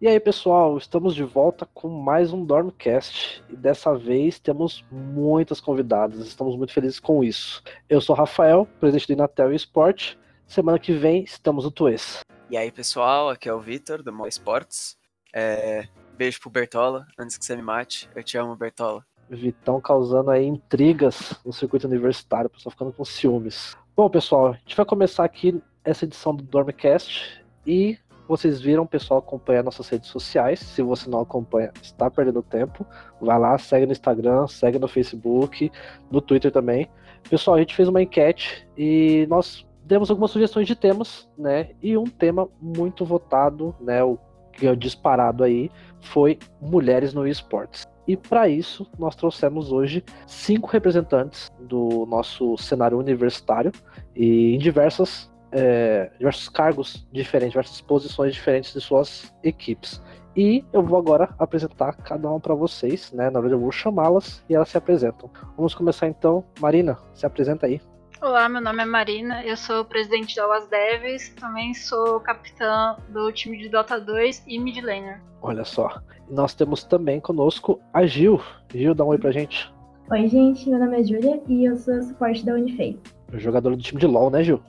E aí, pessoal, estamos de volta com mais um Dormcast. E dessa vez temos muitas convidadas, estamos muito felizes com isso. Eu sou Rafael, presidente do Inatel Esporte. Semana que vem estamos no Tuês. E aí, pessoal, aqui é o Vitor, do Mall Esportes. É... Beijo pro Bertola, antes que você me mate. Eu te amo, Bertola. Vitão causando aí intrigas no circuito universitário, o pessoal ficando com ciúmes. Bom, pessoal, a gente vai começar aqui essa edição do Dormcast e vocês viram o pessoal acompanhar nossas redes sociais. Se você não acompanha, está perdendo tempo. Vai lá, segue no Instagram, segue no Facebook, no Twitter também. Pessoal, a gente fez uma enquete e nós demos algumas sugestões de temas, né? E um tema muito votado, né? O que é disparado aí foi mulheres no esportes. E para isso, nós trouxemos hoje cinco representantes do nosso cenário universitário e em diversas é, diversos cargos diferentes, diversas posições diferentes de suas equipes. E eu vou agora apresentar cada uma para vocês, né? Na verdade, eu vou chamá-las e elas se apresentam. Vamos começar então. Marina, se apresenta aí. Olá, meu nome é Marina, eu sou presidente da UAS Devs, também sou capitã do time de Dota 2 e mid laner. Olha só. Nós temos também conosco a Gil. Gil, dá um oi pra gente. Oi, gente, meu nome é Júlia e eu sou suporte da Unifei. Jogadora do time de LoL, né, Gil?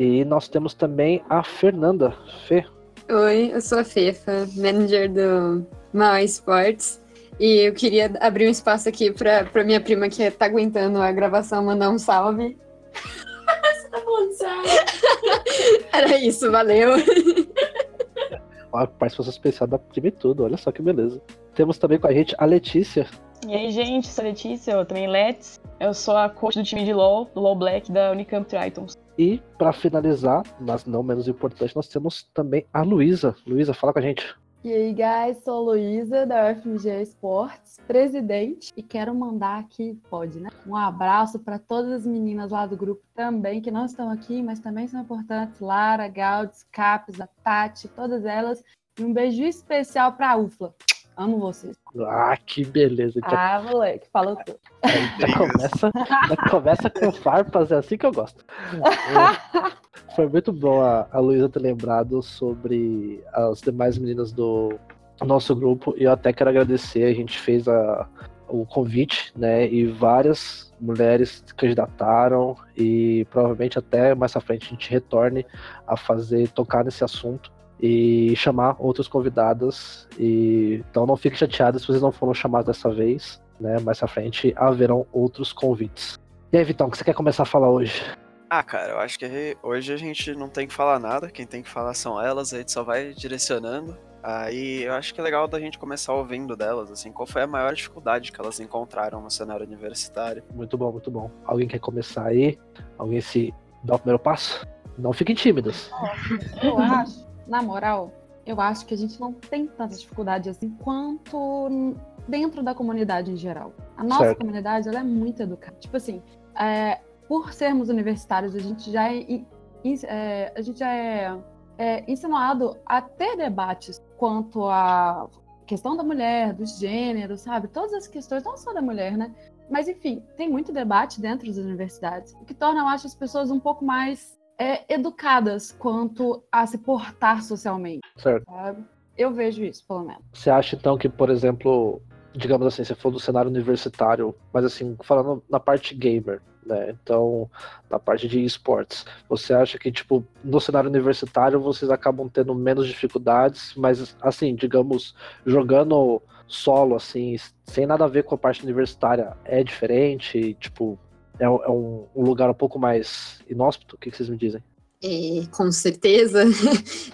E nós temos também a Fernanda. Fê. Oi, eu sou a Fefa, manager do Mal Sports. E eu queria abrir um espaço aqui pra, pra minha prima que tá aguentando a gravação mandar um salve. Você tá falando sério? Era isso, valeu. A participação especial da prima e tudo, olha só que beleza. Temos também com a gente a Letícia. E aí, gente, sou a Letícia, eu também Let's. Eu sou a coach do time de LoL, do LoL Black da Unicamp Tritons. E para finalizar, mas não menos importante, nós temos também a Luísa. Luísa, fala com a gente. E aí, guys, sou a Luísa da UFMG Esportes, presidente, e quero mandar aqui, pode, né? Um abraço para todas as meninas lá do grupo também, que não estão aqui, mas também são importantes. Lara, Gaudes, Capes, a Tati, todas elas. E um beijo especial para a UFLA. Amo vocês. Ah, que beleza. Ah, moleque, falou tudo. Já começa, já começa com farpas, é assim que eu gosto. Foi muito bom a, a Luísa ter lembrado sobre as demais meninas do nosso grupo. E eu até quero agradecer, a gente fez a, o convite, né? E várias mulheres candidataram e provavelmente até mais à frente a gente retorne a fazer, tocar nesse assunto e chamar outras convidadas. E então não fiquem chateados se vocês não foram chamados dessa vez, né? Mais à frente haverão outros convites. E aí, Vitão, o que você quer começar a falar hoje? Ah, cara, eu acho que hoje a gente não tem que falar nada, quem tem que falar são elas, a gente só vai direcionando. Aí eu acho que é legal da gente começar ouvindo delas, assim, qual foi a maior dificuldade que elas encontraram no cenário universitário. Muito bom, muito bom. Alguém quer começar aí? Alguém se dá o primeiro passo? Não fiquem tímidos. Eu acho na moral, eu acho que a gente não tem tanta dificuldade assim quanto dentro da comunidade em geral. A nossa certo. comunidade ela é muito educada. Tipo assim, é, por sermos universitários, a gente já é, é a gente já é, é ensinado a ter debates quanto à questão da mulher, dos gêneros, sabe? Todas as questões, não só da mulher, né? Mas enfim, tem muito debate dentro das universidades, o que torna, eu acho, as pessoas um pouco mais é, educadas quanto a se portar socialmente. Certo. Sabe? Eu vejo isso, pelo menos. Você acha então que, por exemplo, digamos assim, você falou do cenário universitário, mas assim, falando na parte gamer, né? Então, na parte de esportes, você acha que, tipo, no cenário universitário vocês acabam tendo menos dificuldades, mas assim, digamos, jogando solo, assim, sem nada a ver com a parte universitária, é diferente? Tipo, é, é um, um, lugar um pouco mais inóspito? O que, que vocês me dizem? É, com certeza.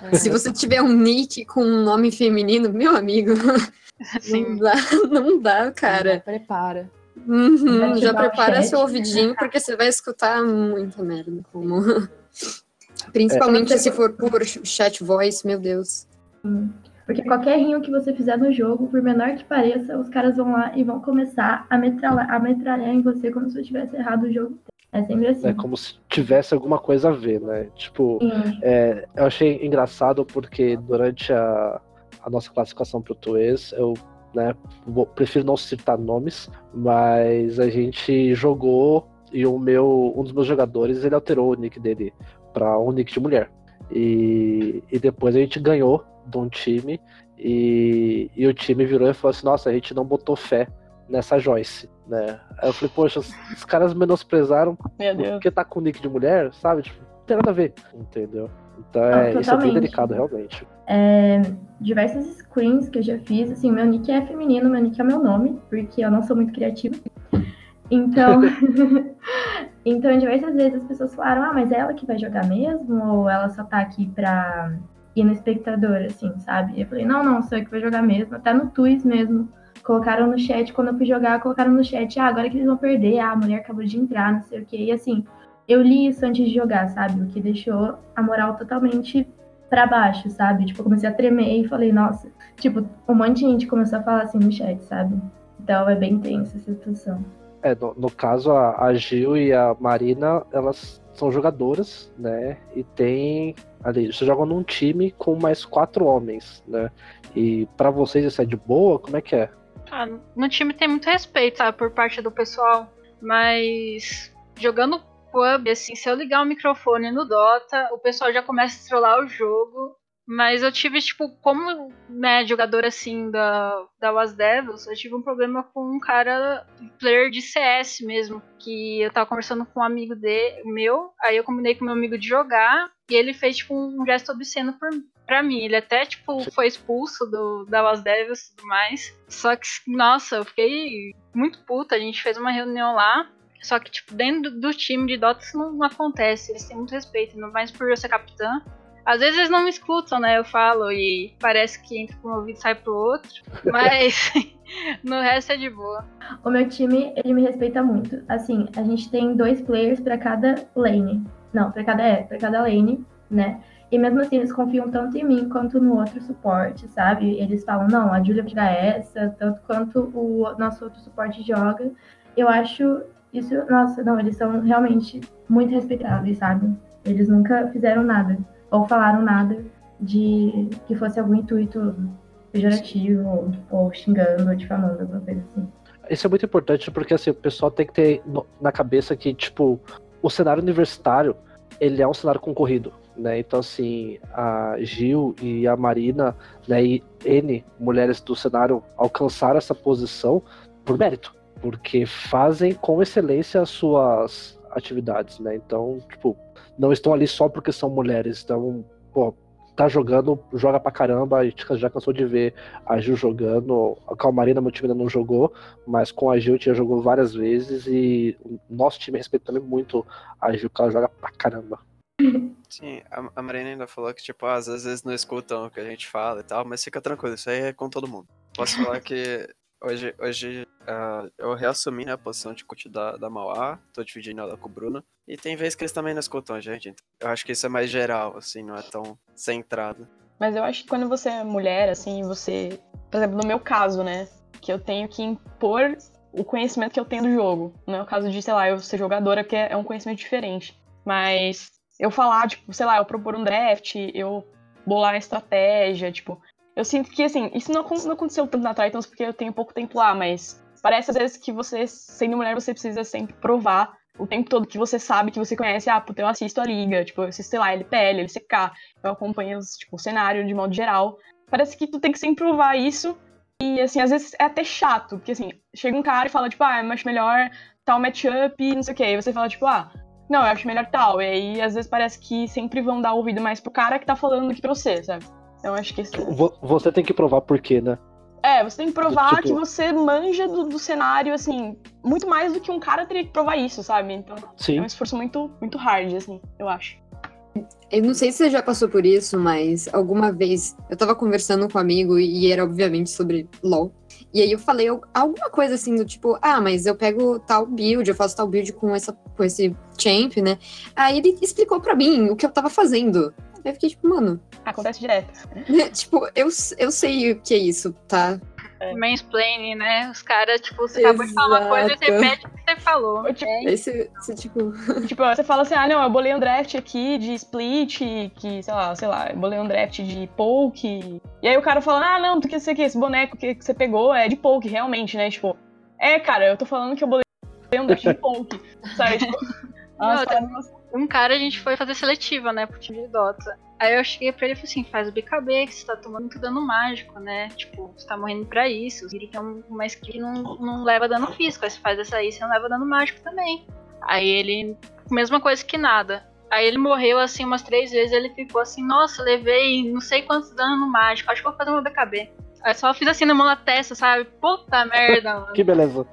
É. Se você tiver um nick com um nome feminino, meu amigo, Sim. não dá, não dá, cara. Já prepara. Uhum, já prepara seu ouvidinho, porque você vai escutar muita merda. Como... Principalmente é. se for por chat voice, meu Deus. Porque qualquer rinho que você fizer no jogo, por menor que pareça, os caras vão lá e vão começar a metralhar, a metralhar em você como se você tivesse errado o jogo. É sempre assim. É como se tivesse alguma coisa a ver, né? Tipo, é, eu achei engraçado porque durante a, a nossa classificação pro Tuês, eu né, prefiro não citar nomes, mas a gente jogou e o meu um dos meus jogadores ele alterou o nick dele para um nick de mulher. E, e depois a gente ganhou de um time e, e o time virou e falou assim: Nossa, a gente não botou fé nessa Joyce, né? Aí eu falei: Poxa, os, caras menosprezaram porque tá com nick de mulher, sabe? Tipo, não tem nada a ver, entendeu? Então é, isso é bem delicado, realmente. É, diversas screens que eu já fiz, assim, meu nick é feminino, meu nick é meu nome, porque eu não sou muito criativa. Então, então diversas vezes as pessoas falaram, ah, mas é ela que vai jogar mesmo? Ou ela só tá aqui pra ir no espectador, assim, sabe? E eu falei, não, não, sou eu que vai jogar mesmo, até no Twitch mesmo. Colocaram no chat, quando eu fui jogar, colocaram no chat, ah, agora que eles vão perder, ah, a mulher acabou de entrar, não sei o quê. E assim, eu li isso antes de jogar, sabe? O que deixou a moral totalmente pra baixo, sabe? Tipo, eu comecei a tremer e falei, nossa. Tipo, um monte de gente começou a falar assim no chat, sabe? Então é bem tensa essa situação. É, no, no caso, a, a Gil e a Marina, elas são jogadoras, né? E tem. Ali, você joga num time com mais quatro homens, né? E pra vocês isso é de boa? Como é que é? Ah, no time tem muito respeito, sabe, por parte do pessoal. Mas jogando pub, assim, se eu ligar o microfone no Dota, o pessoal já começa a trollar o jogo. Mas eu tive, tipo, como né, jogador assim da, da Was Devils, eu tive um problema com um cara, player de CS mesmo, que eu tava conversando com um amigo de, meu, aí eu combinei com meu amigo de jogar, e ele fez, tipo, um gesto obsceno por, pra mim. Ele até, tipo, foi expulso do, da Was Devils e tudo mais. Só que, nossa, eu fiquei muito puta, a gente fez uma reunião lá, só que, tipo, dentro do time de Dota isso não, não acontece, eles têm muito respeito, não mais por eu ser capitã. Às vezes eles não me escutam, né? Eu falo e parece que entra por um ouvido e sai pro outro. Mas no resto é de boa. O meu time, ele me respeita muito. Assim, a gente tem dois players pra cada lane. Não, pra cada, é, pra cada lane, né? E mesmo assim, eles confiam tanto em mim quanto no outro suporte, sabe? Eles falam, não, a Julia jogar essa, tanto quanto o nosso outro suporte joga. Eu acho isso, nossa, não, eles são realmente muito respeitáveis, sabe? Eles nunca fizeram nada, ou falaram nada de que fosse algum intuito pejorativo, ou, ou xingando, ou difamando, alguma coisa assim. Isso é muito importante porque assim, o pessoal tem que ter na cabeça que, tipo, o cenário universitário, ele é um cenário concorrido, né? Então, assim, a Gil e a Marina, né, e N mulheres do cenário alcançaram essa posição por mérito, porque fazem com excelência as suas atividades, né? Então, tipo, não estão ali só porque são mulheres, então, pô, tá jogando, joga pra caramba, a gente já cansou de ver a Gil jogando, a Calmarina, meu time ainda não jogou, mas com a Gil já jogou várias vezes e o nosso time respeita também muito a Gil, que ela joga pra caramba. Sim, a, a Marina ainda falou que, tipo, às vezes não escutam o que a gente fala e tal, mas fica tranquilo, isso aí é com todo mundo. Posso falar que hoje, hoje ah, eu reassumi né, a posição de coach da, da Mauá, tô dividindo ela com o Bruno, e tem vezes que eles também não escutam a gente, então eu acho que isso é mais geral, assim, não é tão centrado. Mas eu acho que quando você é mulher, assim, você. Por exemplo, no meu caso, né? Que eu tenho que impor o conhecimento que eu tenho do jogo. Não é o caso de, sei lá, eu ser jogadora, que é um conhecimento diferente. Mas eu falar, tipo, sei lá, eu propor um draft, eu bolar a estratégia, tipo. Eu sinto que, assim, isso não, não aconteceu tanto na Titans porque eu tenho pouco tempo lá, mas parece às vezes que você, sendo mulher, você precisa sempre provar o tempo todo que você sabe, que você conhece, ah, puta, eu assisto a liga, tipo, eu assisto, sei lá, LPL, LCK, eu acompanho tipo, o cenário de modo geral. Parece que tu tem que sempre provar isso. E, assim, às vezes é até chato, porque, assim, chega um cara e fala, tipo, ah, eu acho melhor tal matchup, não sei o quê. E você fala, tipo, ah, não, eu acho melhor tal. E aí, às vezes, parece que sempre vão dar ouvido mais pro cara que tá falando do que pra você, sabe? Então, eu acho que Você tem que provar por quê, né? É, você tem que provar Tipo- que você manja do, do cenário, assim, muito mais do que um cara teria que provar isso, sabe? Então, é Sim. um esforço muito, muito hard, assim, eu acho. Eu não sei se você já passou por isso, mas alguma vez eu tava conversando com um amigo e era obviamente sobre LoL. E aí eu falei al- alguma coisa assim do tipo, ah, mas eu pego tal build, eu faço tal build com, essa, com esse champ, né? Aí ele explicou pra mim o que eu tava fazendo. Aí eu fiquei tipo, mano, Acontece direto. tipo, eu, eu sei o que é isso, tá? Mansplaining, né? Os caras, tipo, você acabou de falar uma coisa e repete o que você falou. Tipo, Esse, esse tipo. Tipo, você fala assim, ah, não, eu bolei um draft aqui de split, que, sei lá, sei lá, eu bolei um draft de poke. E aí o cara fala, ah, não, tu que sei que esse boneco que, que você pegou é de poke, realmente, né? Tipo, é, cara, eu tô falando que eu bolei um draft de poke, sabe? Tipo, Não, nossa, tá- Um cara a gente foi fazer seletiva, né, pro time de Dota. Aí eu cheguei pra ele e falei assim, faz o BKB, que você tá tomando muito dano mágico, né? Tipo, você tá morrendo pra isso. Siri tem uma skill que não, não leva dano físico. Aí você faz essa aí, você não leva dano mágico também. Aí ele, mesma coisa que nada. Aí ele morreu assim umas três vezes, ele ficou assim, nossa, levei não sei quantos dano mágico, acho que vou fazer uma BKB. Aí só fiz assim na mão na testa, sabe? Puta merda, mano. Que beleza.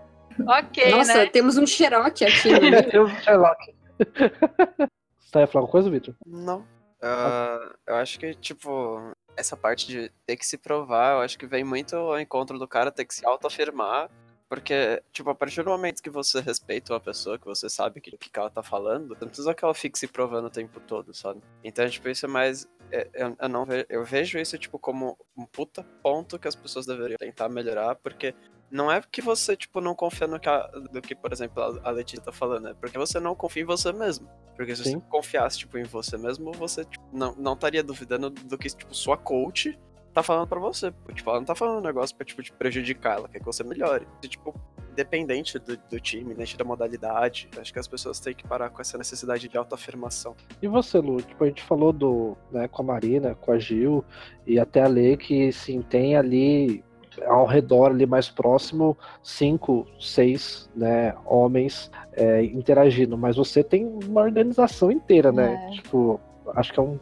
Ok, Nossa, né? temos um Sherlock aqui. né? Temos um Sherlock. Você ia falar alguma coisa, Victor? Não. Ah, eu acho que, tipo, essa parte de ter que se provar, eu acho que vem muito ao encontro do cara ter que se autoafirmar. Porque, tipo, a partir do momento que você respeita uma pessoa, que você sabe que- o que, que ela tá falando, não precisa que ela fique se provando o tempo todo, sabe? Então, tipo, isso é mais. É- Eu, eu não ve- eu vejo isso, tipo, como um puta ponto que as pessoas deveriam tentar melhorar, porque não é que você, tipo, não confia no que, a- do que por exemplo, a- Letícia tá falando, é porque você não confia em você mesmo. Porque se Sim. você confiasse, tipo, em você mesmo, você tipo, não, não estaria duvidando do que, tipo, sua coach tá falando pra você. Tipo, ela não tá falando um negócio pra, tipo, te prejudicar, ela quer que você melhore. E, tipo, independente do, do time, independente da modalidade, acho que as pessoas têm que parar com essa necessidade de autoafirmação. E você, Lu? Tipo, a gente falou do, né, com a Marina, com a Gil e até a Lê que sim, tem ali ao redor ali mais próximo cinco, seis, né, homens é, interagindo, mas você tem uma organização inteira, né? É. Tipo, acho que é um,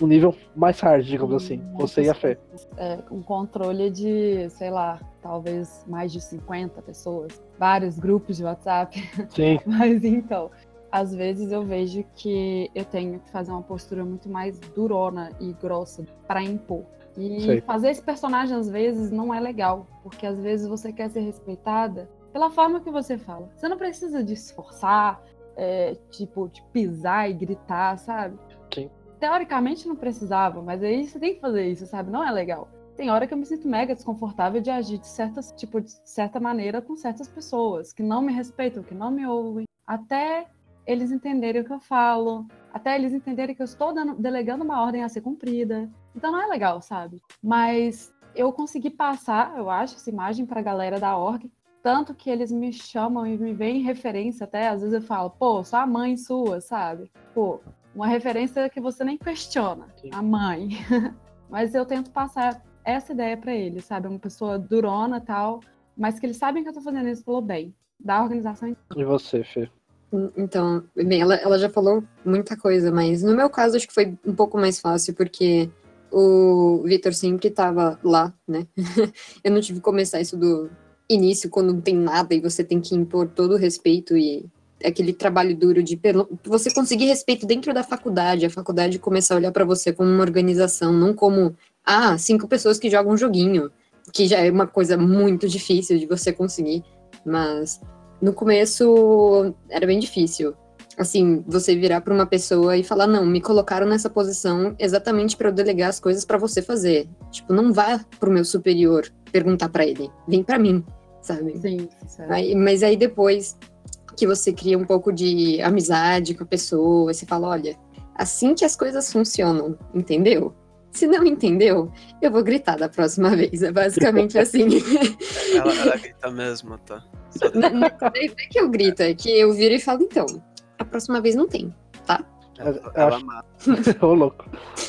um nível mais hard, digamos assim. Você e a Fê. É, um controle de, sei lá, talvez mais de 50 pessoas, vários grupos de WhatsApp. Sim, Mas então, às vezes eu vejo que eu tenho que fazer uma postura muito mais durona e grossa para impor. E Sei. fazer esse personagem às vezes não é legal, porque às vezes você quer ser respeitada pela forma que você fala. Você não precisa de esforçar, é, tipo, de pisar e gritar, sabe? Teoricamente não precisava, mas aí você tem que fazer isso, sabe? Não é legal. Tem hora que eu me sinto mega desconfortável de agir de certas, tipo, de certa maneira com certas pessoas que não me respeitam, que não me ouvem, até eles entenderem o que eu falo, até eles entenderem que eu estou dando- delegando uma ordem a ser cumprida. Então não é legal, sabe? Mas eu consegui passar, eu acho, essa imagem pra galera da org, tanto que eles me chamam e me veem em referência até, às vezes eu falo, pô, sou a mãe sua, sabe? Pô, uma referência que você nem questiona, Sim. a mãe. Mas eu tento passar essa ideia pra eles, sabe? Uma pessoa durona e tal, mas que eles sabem que eu tô fazendo isso pelo bem da organização. e você, Fê? Então, bem, ela, ela já falou muita coisa, mas no meu caso acho que foi um pouco mais fácil, porque o Vitor sempre estava lá, né? Eu não tive que começar isso do início, quando não tem nada e você tem que impor todo o respeito e aquele trabalho duro de pelo- você conseguir respeito dentro da faculdade, a faculdade começar a olhar para você como uma organização, não como, ah, cinco pessoas que jogam um joguinho, que já é uma coisa muito difícil de você conseguir, mas no começo era bem difícil. Assim, você virar para uma pessoa e falar: "Não, me colocaram nessa posição exatamente para eu delegar as coisas para você fazer". Tipo, não vá pro meu superior perguntar para ele, vem para mim, sabe? Sim, sincero. Aí- mas aí depois que você cria um pouco de amizade com a pessoa, você fala, olha, assim que as coisas funcionam, entendeu? Se não entendeu, eu vou gritar da próxima vez. É basicamente assim. Ela, ela grita mesmo, tá? Não, é que eu grito, é que eu viro e falo, então, a próxima vez não tem. Ela, Eu ela acho- mata. Ô, louco.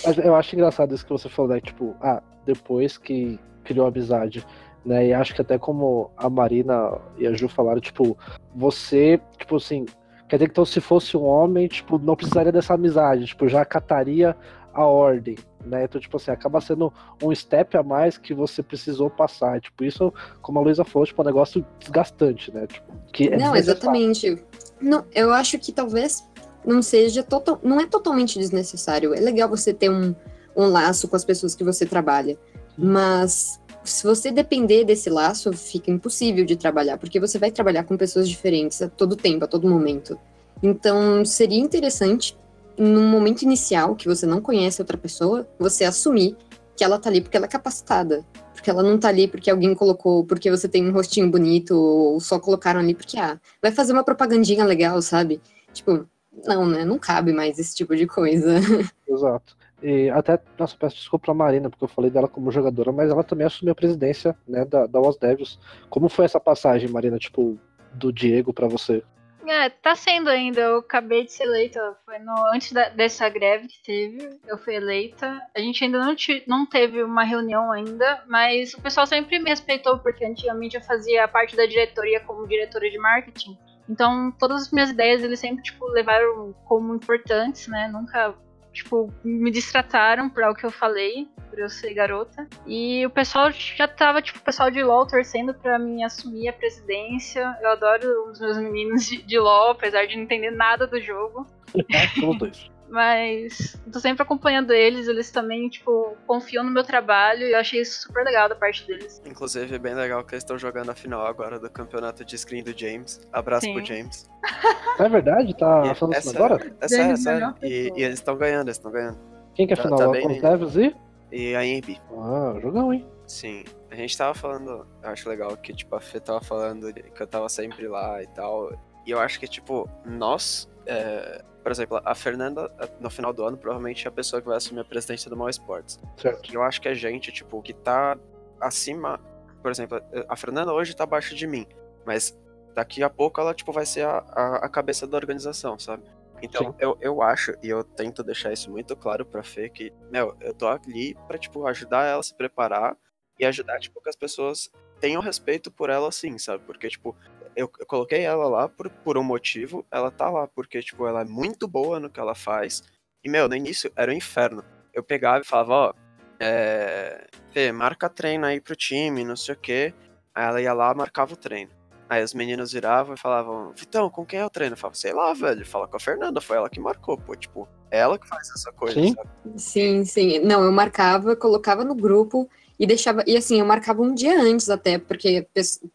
Mas eu acho engraçado isso que você falou, né? Tipo, ah, depois que criou amizade, né? E acho que até como a Marina e a Ju falaram, tipo, você, tipo assim, quer dizer que então se fosse um homem, tipo, não precisaria dessa amizade, tipo, já acataria a ordem, né? Então, tipo assim, acaba sendo um step a mais que você precisou passar. Tipo, isso, como a Luísa falou, tipo, é um negócio desgastante, né? Tipo, que é não, exatamente. Não, eu acho que talvez não seja total, não é totalmente desnecessário. É legal você ter um, um laço com as pessoas que você trabalha, mas se você depender desse laço, fica impossível de trabalhar, porque você vai trabalhar com pessoas diferentes a todo tempo, a todo momento. Então, seria interessante, num momento inicial que você não conhece outra pessoa, você assumir que ela tá ali porque ela é capacitada. Porque ela não tá ali porque alguém colocou, porque você tem um rostinho bonito, ou só colocaram ali porque, ah, vai fazer uma propagandinha legal, sabe? Tipo, não, né? Não cabe mais esse tipo de coisa. Exato. E até, nossa, peço desculpa pra Marina, porque eu falei dela como jogadora, mas ela também assumiu a presidência, né, da, da Was Devils. Como foi essa passagem, Marina, tipo, do Diego pra você? É, tá sendo ainda. Eu acabei de ser eleita. Foi no, antes da, dessa greve que teve, eu fui eleita. A gente ainda não, te, não teve uma reunião ainda, mas o pessoal sempre me respeitou, porque antigamente eu fazia parte da diretoria como diretora de marketing. Então, todas as minhas ideias eles sempre tipo, levaram como importantes, né? Nunca tipo, me distrataram por algo que eu falei, por eu ser garota. E o pessoal já tava, tipo, o pessoal de LOL torcendo pra mim assumir a presidência. Eu adoro os meus meninos de, de LOL, apesar de não entender nada do jogo. Somos dois. Mas tô sempre acompanhando eles, eles também, tipo, confiam no meu trabalho e eu achei isso super legal da parte deles. Inclusive, é bem legal que eles estão jogando a final agora do campeonato de screen do James. Abraço Sim. pro James. É verdade? Tá E falando isso agora? É sério, é James, sério. E, e eles estão ganhando, eles estão ganhando. Quem que é Tá- final? tá Tá bem, né? Devils e? E a EMB. Ah, jogão, hein? Sim. A gente tava falando, eu acho legal que, tipo, a Fê tava falando que eu tava sempre lá e tal. E eu acho que, tipo, nós, é, por exemplo, a Fernanda, no final do ano, provavelmente é a pessoa que vai assumir a presidência do Mal Esportes. Certo. Eu acho que a gente, tipo, que tá acima. Por exemplo, a Fernanda hoje tá abaixo de mim. Mas daqui a pouco ela, tipo, vai ser a, a, a cabeça da organização, sabe? Então, Sim. eu, eu acho, e eu tento deixar isso muito claro pra Fê, que, meu, eu tô ali pra, tipo, ajudar ela a se preparar e ajudar, tipo, que as pessoas tenham respeito por ela, assim, sabe? Porque, tipo, eu, eu coloquei ela lá por, por um motivo, ela tá lá porque, tipo, ela é muito boa no que ela faz. E, meu, no início era um inferno. Eu pegava e falava, ó, é. Fê, marca treino aí pro time, não sei o quê. Aí ela ia lá, marcava o treino. Aí os meninos viravam e falavam, Vitão, com quem é o treino? Eu falava, sei lá, velho, fala com a Fernanda, foi ela que marcou, pô, tipo, é ela que faz essa coisa, Sim. sabe? Sim, sim. Não, eu marcava, colocava no grupo e deixava. E assim, eu marcava um dia antes até, porque,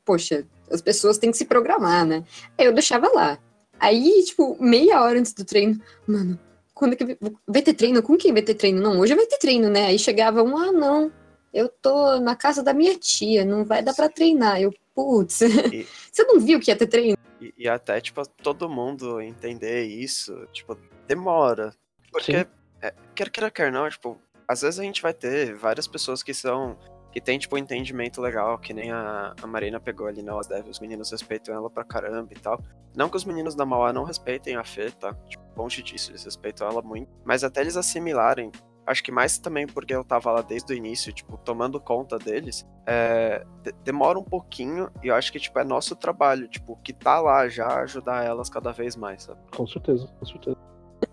poxa, as pessoas têm que se programar, né? Aí eu deixava lá. Aí, tipo, meia hora antes do treino, mano, quando é que vai- ter treino? Com quem vai ter treino? Não, hoje vai ter treino, né? Aí chegava um, ah, não, eu tô na casa da minha tia, não vai dar pra treinar. Eu, putz, E- você não viu que ia ter treino? E, e até, tipo, todo mundo entender isso, tipo, demora. Porque, Sim. é, quer queira, quer não, tipo, às vezes a gente vai ter várias pessoas que são. Que tem, tipo, um entendimento legal, que nem a, a Marina pegou ali na Osdev, os meninos respeitam ela pra caramba e tal. Não que os meninos da Mauá não respeitem a Fê, tá? Tipo, longe disso, eles respeitam ela muito. Mas até eles assimilarem, acho que mais também porque eu tava lá desde o início, tipo, tomando conta deles, é, de- demora um pouquinho e eu acho que, tipo, é nosso trabalho, tipo, que tá lá já ajudar elas cada vez mais, sabe? Com certeza, com certeza.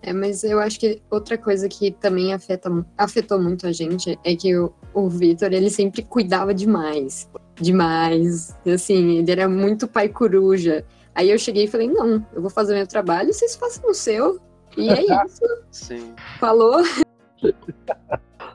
É, mas eu acho que outra coisa que também afeta, afetou muito a gente é que o, o Vitor, ele sempre cuidava demais. Demais. Assim, ele era muito pai coruja. Aí eu cheguei e falei, não, eu vou fazer meu trabalho, vocês façam o seu. E é isso. Sim, Falou.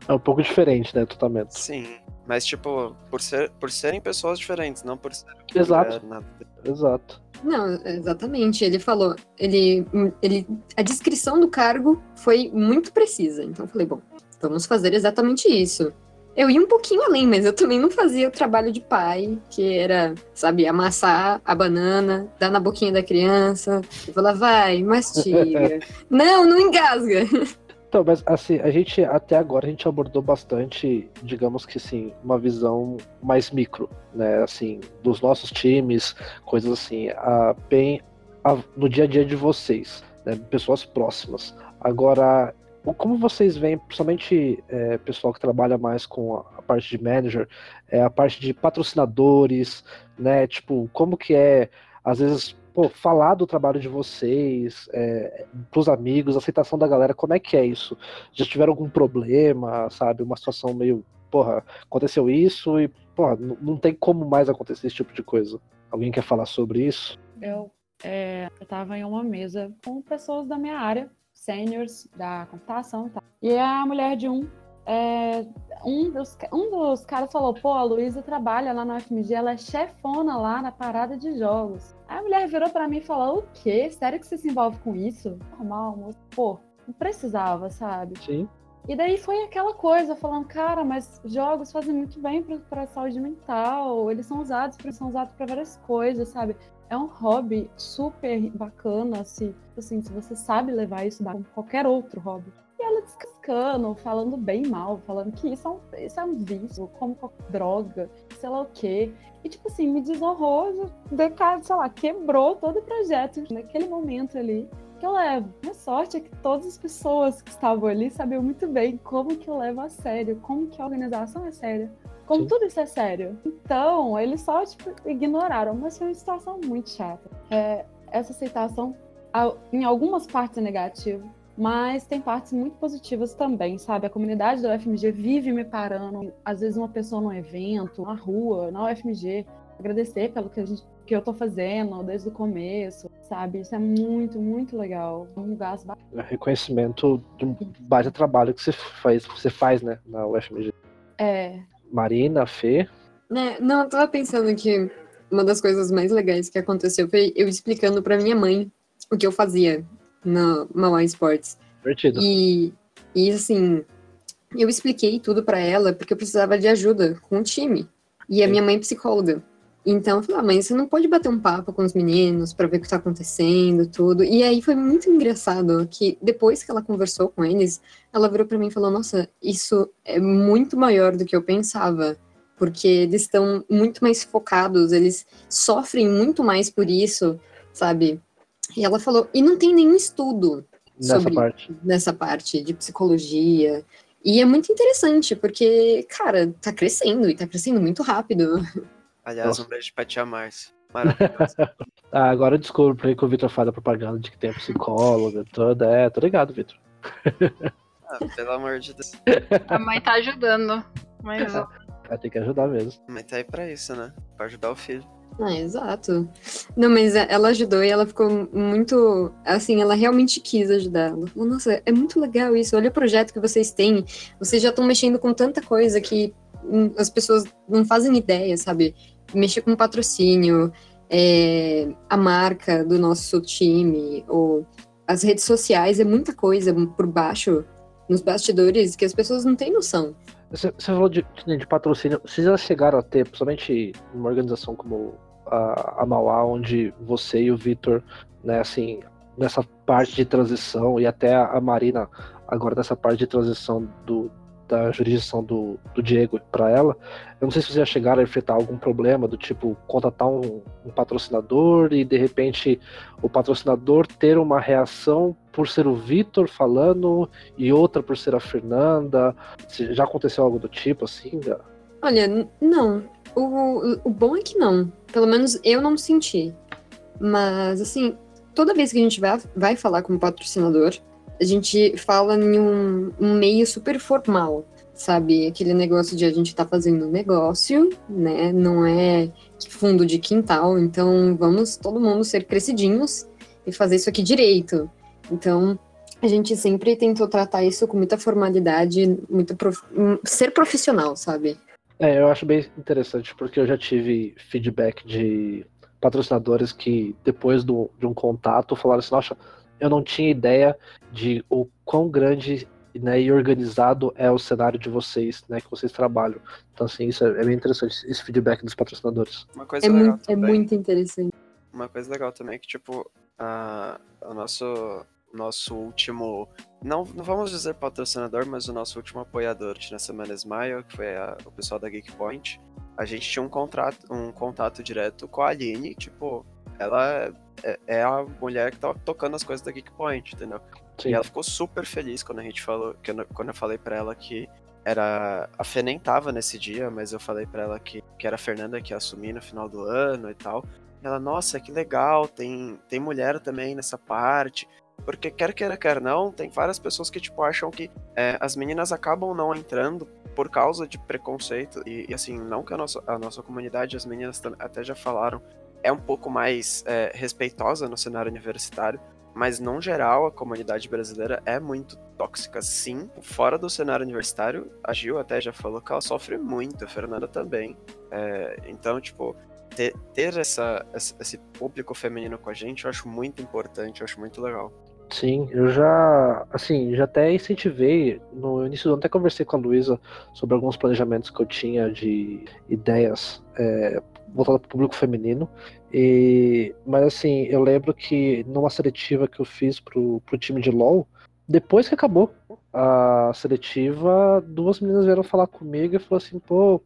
É um pouco diferente, né, tratamento. sim. Mas, tipo, por, ser, por serem pessoas diferentes, não por ser o que Exato. é nada. Exato. Não, exatamente. Ele falou, ele, ele, a descrição do cargo foi muito precisa. Então eu falei, bom, vamos fazer exatamente isso. Eu ia um pouquinho além, mas eu também não fazia o trabalho de pai, que era, sabe, amassar a banana, dar na boquinha da criança, e falar, vai, mastiga. não, não engasga. Então, mas assim, a gente até agora a gente abordou bastante, digamos que assim, uma visão mais micro, né? Assim, dos nossos times, coisas assim, a, bem a- no dia a dia de vocês, né? Pessoas próximas. Agora, como vocês veem, principalmente é, pessoal que trabalha mais com a, a parte de manager, é, a parte de patrocinadores, né? Tipo, como que é, às vezes, pô, falar do trabalho de vocês, é, pros amigos, aceitação da galera, como é que é isso? Já tiveram algum problema, sabe? Uma situação meio, porra, aconteceu isso e, porra, não tem como mais acontecer esse tipo de coisa. Alguém quer falar sobre isso? Eu, é, eu tava em uma mesa com pessoas da minha área, seniors da computação e tal. E a mulher de um, é, um, dos, um dos caras falou, pô, a Luísa trabalha lá no FMG, ela é chefona lá na parada de jogos. Aí a mulher virou pra mim e falou, o quê? Sério que você se envolve com isso? Normal, moço. Pô, não precisava, sabe? Sim. E daí foi aquela coisa, falando, cara, mas jogos fazem muito bem para a saúde mental, eles são usados, são usados para várias coisas, sabe? É um hobby super bacana, se, assim, se você sabe levar isso como qualquer outro hobby. Ela descascando, falando bem mal, falando que isso é um, isso é um vício, como droga, sei lá o quê. E, tipo assim, me desonrou, decado, sei lá, quebrou todo o projeto naquele momento ali que eu levo. Minha sorte é que todas as pessoas que estavam ali sabiam muito bem como que eu levo a sério, como que a organização é séria, como Sim. tudo isso é sério. Então, eles só, tipo, ignoraram, mas foi uma situação muito chata. É, essa aceitação, em algumas partes é negativa, mas tem partes muito positivas também, sabe? A comunidade da UFMG vive me parando, às vezes uma pessoa num evento, na rua, na UFMG, agradecer pelo que, a gente, que eu tô fazendo desde o começo, sabe? Isso é muito, muito legal. Um gasto é reconhecimento do baita trabalho que você faz, você faz, né, na UFMG. É. Marina, Fê. Né, não, eu tava pensando que uma das coisas mais legais que aconteceu foi eu explicando para minha mãe o que eu fazia no Mauá Sports. Divertido. E, e assim, eu expliquei tudo para ela porque eu precisava de ajuda com o time. E a minha mãe é psicóloga. Então eu falei, ah, mas você não pode bater um papo com os meninos para ver o que tá acontecendo, tudo. E aí foi muito engraçado que depois que ela conversou com eles, ela virou para mim e falou: "Nossa, isso é muito maior do que eu pensava" porque eles estão muito mais focados, eles sofrem muito mais por isso, sabe? E ela falou, e não tem nenhum estudo nessa sobre parte. nessa parte de psicologia. E é muito interessante, porque, cara, tá crescendo e tá crescendo muito rápido. Aliás, Nossa. um beijo pra tia Márcia. Maravilhoso. ah, agora eu descubro que o Vitor faz a propaganda de que tem psicóloga toda. É, tô ligado, Vitor. ah, pelo amor de Deus. A mãe tá ajudando. Mas... Vai ter que ajudar mesmo. A mãe tá aí pra isso, né? Pra ajudar o filho. Ah, exato. Não, mas ela ajudou e ela ficou muito. Assim, ela realmente quis ajudar. Ela falou, nossa, é muito legal isso. Olha o projeto que vocês têm. Vocês já estão mexendo com tanta coisa que hum, as pessoas não fazem ideia, sabe? Mexer com patrocínio, é, a marca do nosso time, ou as redes sociais, é muita coisa por baixo, nos bastidores, que as pessoas não têm noção. Você, falou de, de, patrocínio. Vocês já chegaram a ter, principalmente uma organização como a, a Mauá, onde você e o Vitor, né, assim, nessa parte de transição, e até a Marina, agora nessa parte de transição do, da jurisdição do, do Diego para ela, eu não sei se vocês já chegaram a enfrentar algum problema do tipo contratar um, um, patrocinador e de repente o patrocinador ter uma reação por ser o Vitor falando e outra por ser a Fernanda. Já aconteceu algo do tipo assim? Olha, não. O, o bom é que não. Pelo menos eu não senti. Mas, assim, toda vez que a gente vai, vai falar com o patrocinador, a gente fala em um, um meio super formal, sabe? Aquele negócio de a gente tá fazendo negócio, né? Não é fundo de quintal, então vamos todo mundo ser crescidinhos e fazer isso aqui direito. Então, a gente sempre tentou tratar isso com muita formalidade, muito prof... ser profissional, sabe? É, eu acho bem interessante, porque eu já tive feedback de patrocinadores que, depois do, de um contato, falaram assim, nossa, eu não tinha ideia de o quão grande né, e organizado é o cenário de vocês, né, que vocês trabalham. Então, assim, isso é, é bem interessante, esse feedback dos patrocinadores. Uma coisa é, legal muito, é muito interessante. Uma coisa legal também é que, tipo, a, o nosso, nosso último, não, não vamos dizer patrocinador, mas o nosso último apoiador na Semana Smile, que foi a, o pessoal da Geek Point, a gente tinha um contrato, um contato direto com a Aline, tipo, ela é, é a mulher que tava tocando as coisas da Geekpoint, entendeu? Sim. E ela ficou super feliz quando a gente falou, quando eu falei para ela que era a Fê nem tava nesse dia, mas eu falei para ela que, que era a Fernanda que ia assumir no final do ano e tal. E ela, nossa, que legal, tem, tem mulher também nessa parte. Porque quer queira, quer não, tem várias pessoas que, tipo, acham que é, as meninas acabam não entrando por causa de preconceito. E, e, assim, não que a nossa, a nossa comunidade, as meninas até já falaram, é um pouco mais é, respeitosa no cenário universitário, mas no geral a comunidade brasileira é muito tóxica, sim. Fora do cenário universitário, a Gil até já falou que ela sofre muito, a Fernanda também. É, então, tipo, ter, ter essa, esse público feminino com a gente eu acho muito importante, eu acho muito legal. Sim, eu já, assim, já até incentivei, no início do ano até conversei com a Luísa sobre alguns planejamentos que eu tinha de ideias é, voltada para o público feminino. E, mas assim, eu lembro que numa seletiva que eu fiz pro, pro time de LoL, depois que acabou a seletiva, duas meninas vieram falar comigo e falaram assim, pô,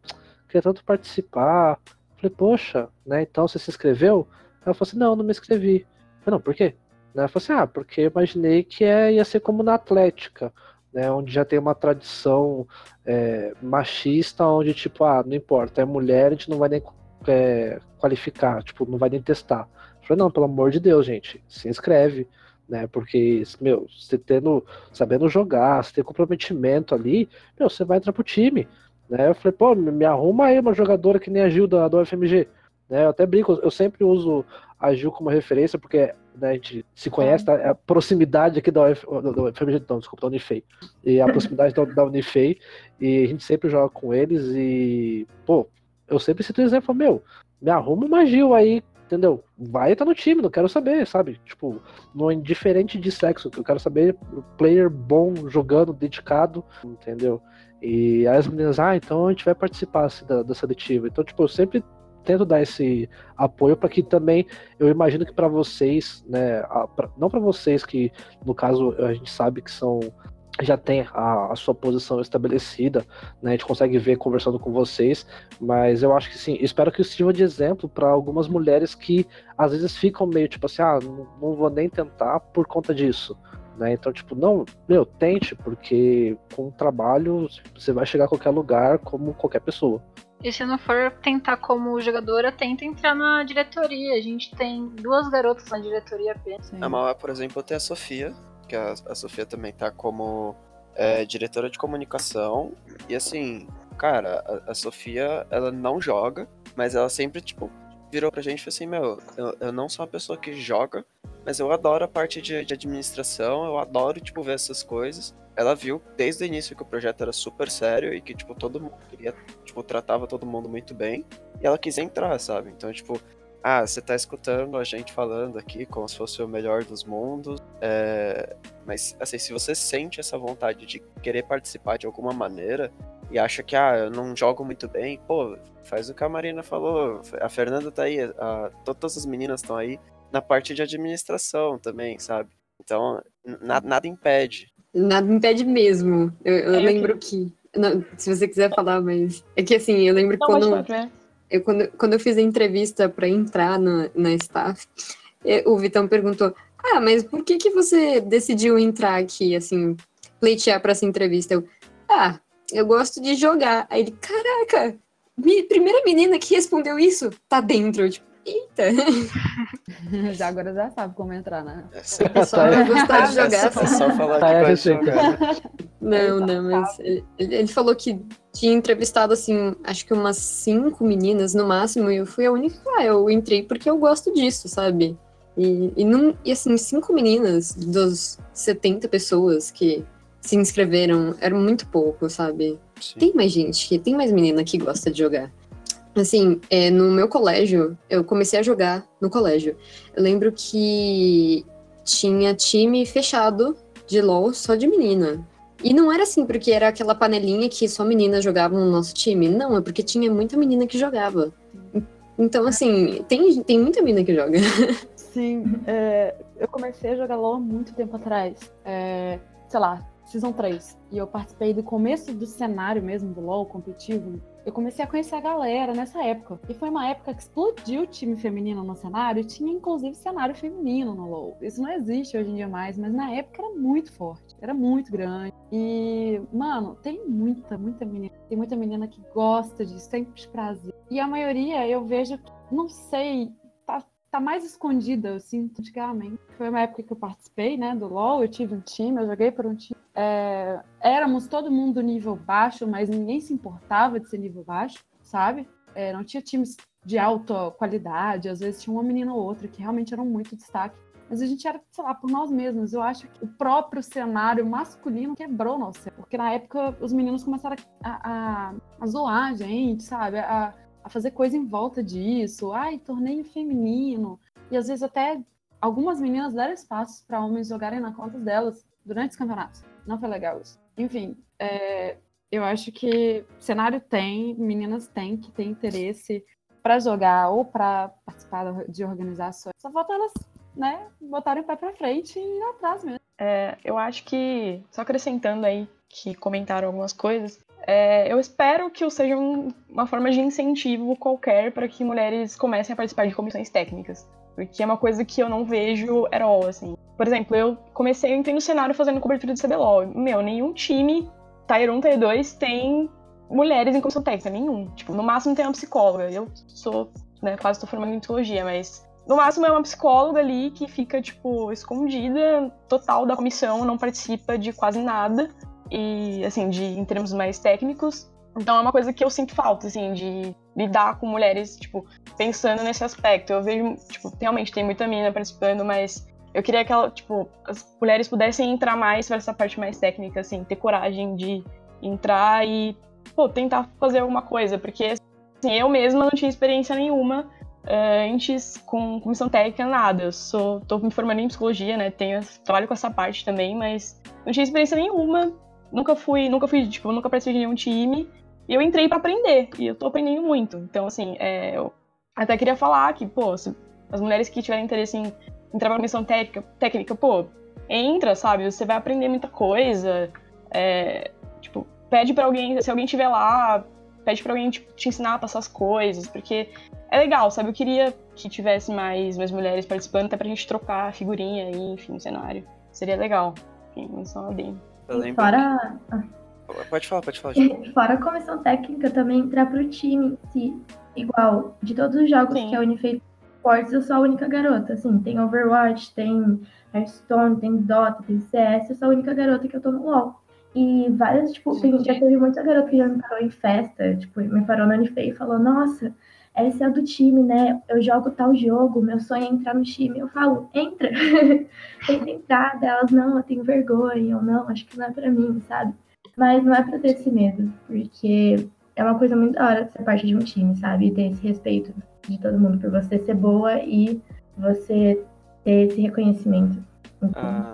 queria tanto participar. Falei, poxa, né? Então você se inscreveu? Ela falou assim, não, não me inscrevi. Falei, não, por quê? Né? Falei assim, ah, porque eu imaginei que é, ia ser como na Atlética, né? Onde já tem uma tradição é, machista, onde, tipo, ah, não importa, é mulher, a gente não vai nem é, qualificar, tipo, não vai nem testar. Falei, não, pelo amor de Deus, gente, se inscreve, né? Porque, meu, você tendo, sabendo jogar, você ter comprometimento ali, meu, você vai entrar pro time. Né? Eu falei, pô, me arruma aí uma jogadora que nem a Gil da, do UFMG. Né? Eu até brinco, eu sempre uso a Gil como referência, porque né, a gente se conhece, tá? É a proximidade aqui da, Uf, da UFMG, não, desculpa, da Unifei. E a proximidade da, da Unifei, e a gente sempre joga com eles, e, pô, eu sempre cito o exemplo, meu, me arruma uma Gil aí, entendeu? Vai estar no time, não quero saber, sabe? Tipo, não é indiferente de sexo, eu quero saber player bom, jogando, dedicado, entendeu? E aí as meninas, ah, então a gente vai participar assim, da, da seletiva. Então, tipo, eu sempre tento dar esse apoio para que também eu imagino que para vocês, né, a, pra, não para vocês que no caso a gente sabe que são já tem a, a, sua posição estabelecida, né? A gente consegue ver conversando com vocês, mas eu acho que sim, espero que isso sirva de exemplo para algumas mulheres que às vezes ficam meio tipo assim, ah, não, não vou nem tentar por conta disso. Né? Então, tipo, não, meu, tente, porque com o trabalho você vai chegar a qualquer lugar como qualquer pessoa. E se não for tentar como jogadora, tenta entrar na diretoria. A gente tem duas garotas na diretoria apenas. A Mauá, por exemplo, tem a Sofia, que a, a Sofia também tá como é, diretora de comunicação. E assim, cara, a, a, Sofia, ela não joga, mas ela sempre, tipo, virou pra gente e falou assim: Meu, eu, eu não sou uma pessoa que joga, mas eu adoro a parte de, de administração, eu adoro, tipo, ver essas coisas. Ela viu desde o início que o projeto era super sério e que, tipo, todo mundo queria, tipo, tratava todo mundo muito bem. E ela quis entrar, sabe? Então, tipo, ah, você tá escutando a gente falando aqui como se fosse o melhor dos mundos. É... Mas, assim, se você sente essa vontade de querer participar de alguma maneira e acha que, ah, eu não jogo muito bem, pô, faz o que a Marina falou. A Fernanda tá aí, a... todas as meninas estão aí na parte de administração também, sabe? Então, na... nada impede. Nada impede mesmo. Eu, eu é, lembro que. que... Não, se você quiser falar, mas. É que assim, eu lembro não, quando. Pode, eu, quando, quando eu fiz a entrevista para entrar na, na staff, o Vitão perguntou: Ah, mas por que, que você decidiu entrar aqui, assim, pleitear para essa entrevista? Eu, ah, eu gosto de jogar. Aí ele, caraca, primeira menina que respondeu isso tá dentro. Tipo, eita. Já agora já sabe como entrar, né? É só tá, gostar de jogar. É só falar tá, que vai jogar. Não, não, mas ele, ele falou que tinha entrevistado, assim, acho que umas cinco meninas no máximo, e eu fui a única ah, eu entrei porque eu gosto disso, sabe? E, e, não, e assim, cinco meninas dos 70 pessoas que se inscreveram, era muito pouco, sabe? Sim. Tem mais gente, tem mais menina que gosta de jogar. Assim, é, no meu colégio, eu comecei a jogar no colégio. Eu lembro que tinha time fechado de LOL só de menina. E não era assim porque era aquela panelinha que só meninas jogavam no nosso time. Não, é porque tinha muita menina que jogava. Então, assim, tem, tem muita menina que joga. Sim, é, eu comecei a jogar LOL muito tempo atrás. É, sei lá, Season 3. E eu participei do começo do cenário mesmo do LoL competitivo. Eu comecei a conhecer a galera nessa época. E foi uma época que explodiu o time feminino no cenário. E tinha inclusive cenário feminino no LoL. Isso não existe hoje em dia mais, mas na época era muito forte. Era muito grande. E, mano, tem muita, muita menina. Tem muita menina que gosta disso, tem prazer. E a maioria eu vejo que, não sei, tá mais escondida, eu sinto, antigamente. Foi uma época que eu participei, né, do LoL, eu tive um time, eu joguei por um time. É, éramos todo mundo nível baixo, mas ninguém se importava de ser nível baixo, sabe? É, não tinha times de alta qualidade, às vezes tinha uma menina ou outra que realmente eram muito destaque. Mas a gente era, sei lá, por nós mesmos. Eu acho que o próprio cenário masculino quebrou nosso. Porque na época os meninos começaram a, a, a zoar a gente, sabe? A, a fazer coisa em volta disso. Ai, torneio feminino. E às vezes até algumas meninas deram espaços para homens jogarem na conta delas durante os campeonatos. Não foi legal isso. Enfim, é, eu acho que cenário tem, meninas têm que ter interesse para jogar ou para participar de organizações. Só falta elas né, botarem o pé pra frente e ir atrás mesmo. É, eu acho que, só acrescentando aí, que comentaram algumas coisas, é, eu espero que seja um, uma forma de incentivo qualquer para que mulheres comecem a participar de comissões técnicas. Porque é uma coisa que eu não vejo at all, assim. Por exemplo, eu comecei, eu entrei no cenário fazendo cobertura de CBLOL. Meu, nenhum time, Tier 1, Tier 2, tem mulheres em comissão técnica, nenhum. Tipo, no máximo tem uma psicóloga. Eu sou, né, quase tô formando em psicologia, mas no máximo é uma psicóloga ali que fica, tipo, escondida total da comissão, não participa de quase nada. E, assim, de, em termos mais técnicos. Então é uma coisa que eu sinto falta, assim, de lidar com mulheres, tipo, pensando nesse aspecto. Eu vejo, tipo, realmente tem muita mina participando, mas eu queria que ela, tipo, as mulheres pudessem entrar mais para essa parte mais técnica, assim, ter coragem de entrar e, pô, tentar fazer alguma coisa, porque, assim, eu mesma não tinha experiência nenhuma uh, antes com comissão técnica, nada. Eu sou, tô me formando em psicologia, né, tenho, trabalho com essa parte também, mas não tinha experiência nenhuma, nunca fui, nunca fui, tipo, nunca participei de nenhum time, e eu entrei para aprender, e eu tô aprendendo muito. Então, assim, é, eu até queria falar que, pô, se as mulheres que tiverem interesse em, em trabalhar missão técnica, técnica, pô, entra, sabe? Você vai aprender muita coisa. É, tipo, pede para alguém, se alguém estiver lá, pede para alguém tipo, te ensinar a passar as coisas, porque é legal, sabe? Eu queria que tivesse mais, mais mulheres participando, até pra gente trocar figurinha aí, enfim, cenário. Seria legal. Enfim, só bem. Fora. Pode falar, pode falar. Fora a comissão técnica, também entrar pro time em si. Igual, de todos os jogos Sim. que a Unifei Sports, eu sou a única garota. Assim, tem Overwatch, tem Hearthstone, tem Dota, tem CS, eu sou a única garota que eu tô no LoL. E várias, tipo, tem, já teve muita garota que já me parou em festa, tipo, me parou na Unifei e falou, nossa, essa é a do time, né? Eu jogo tal jogo, meu sonho é entrar no time. Eu falo, entra! Tenta entrar. Delas, não, eu tenho vergonha, eu não, acho que não é pra mim, sabe? Mas não é pra ter esse medo, porque é uma coisa muito da hora ser parte de um time, sabe? E ter esse respeito de todo mundo por você ser boa e você ter esse reconhecimento. Ah.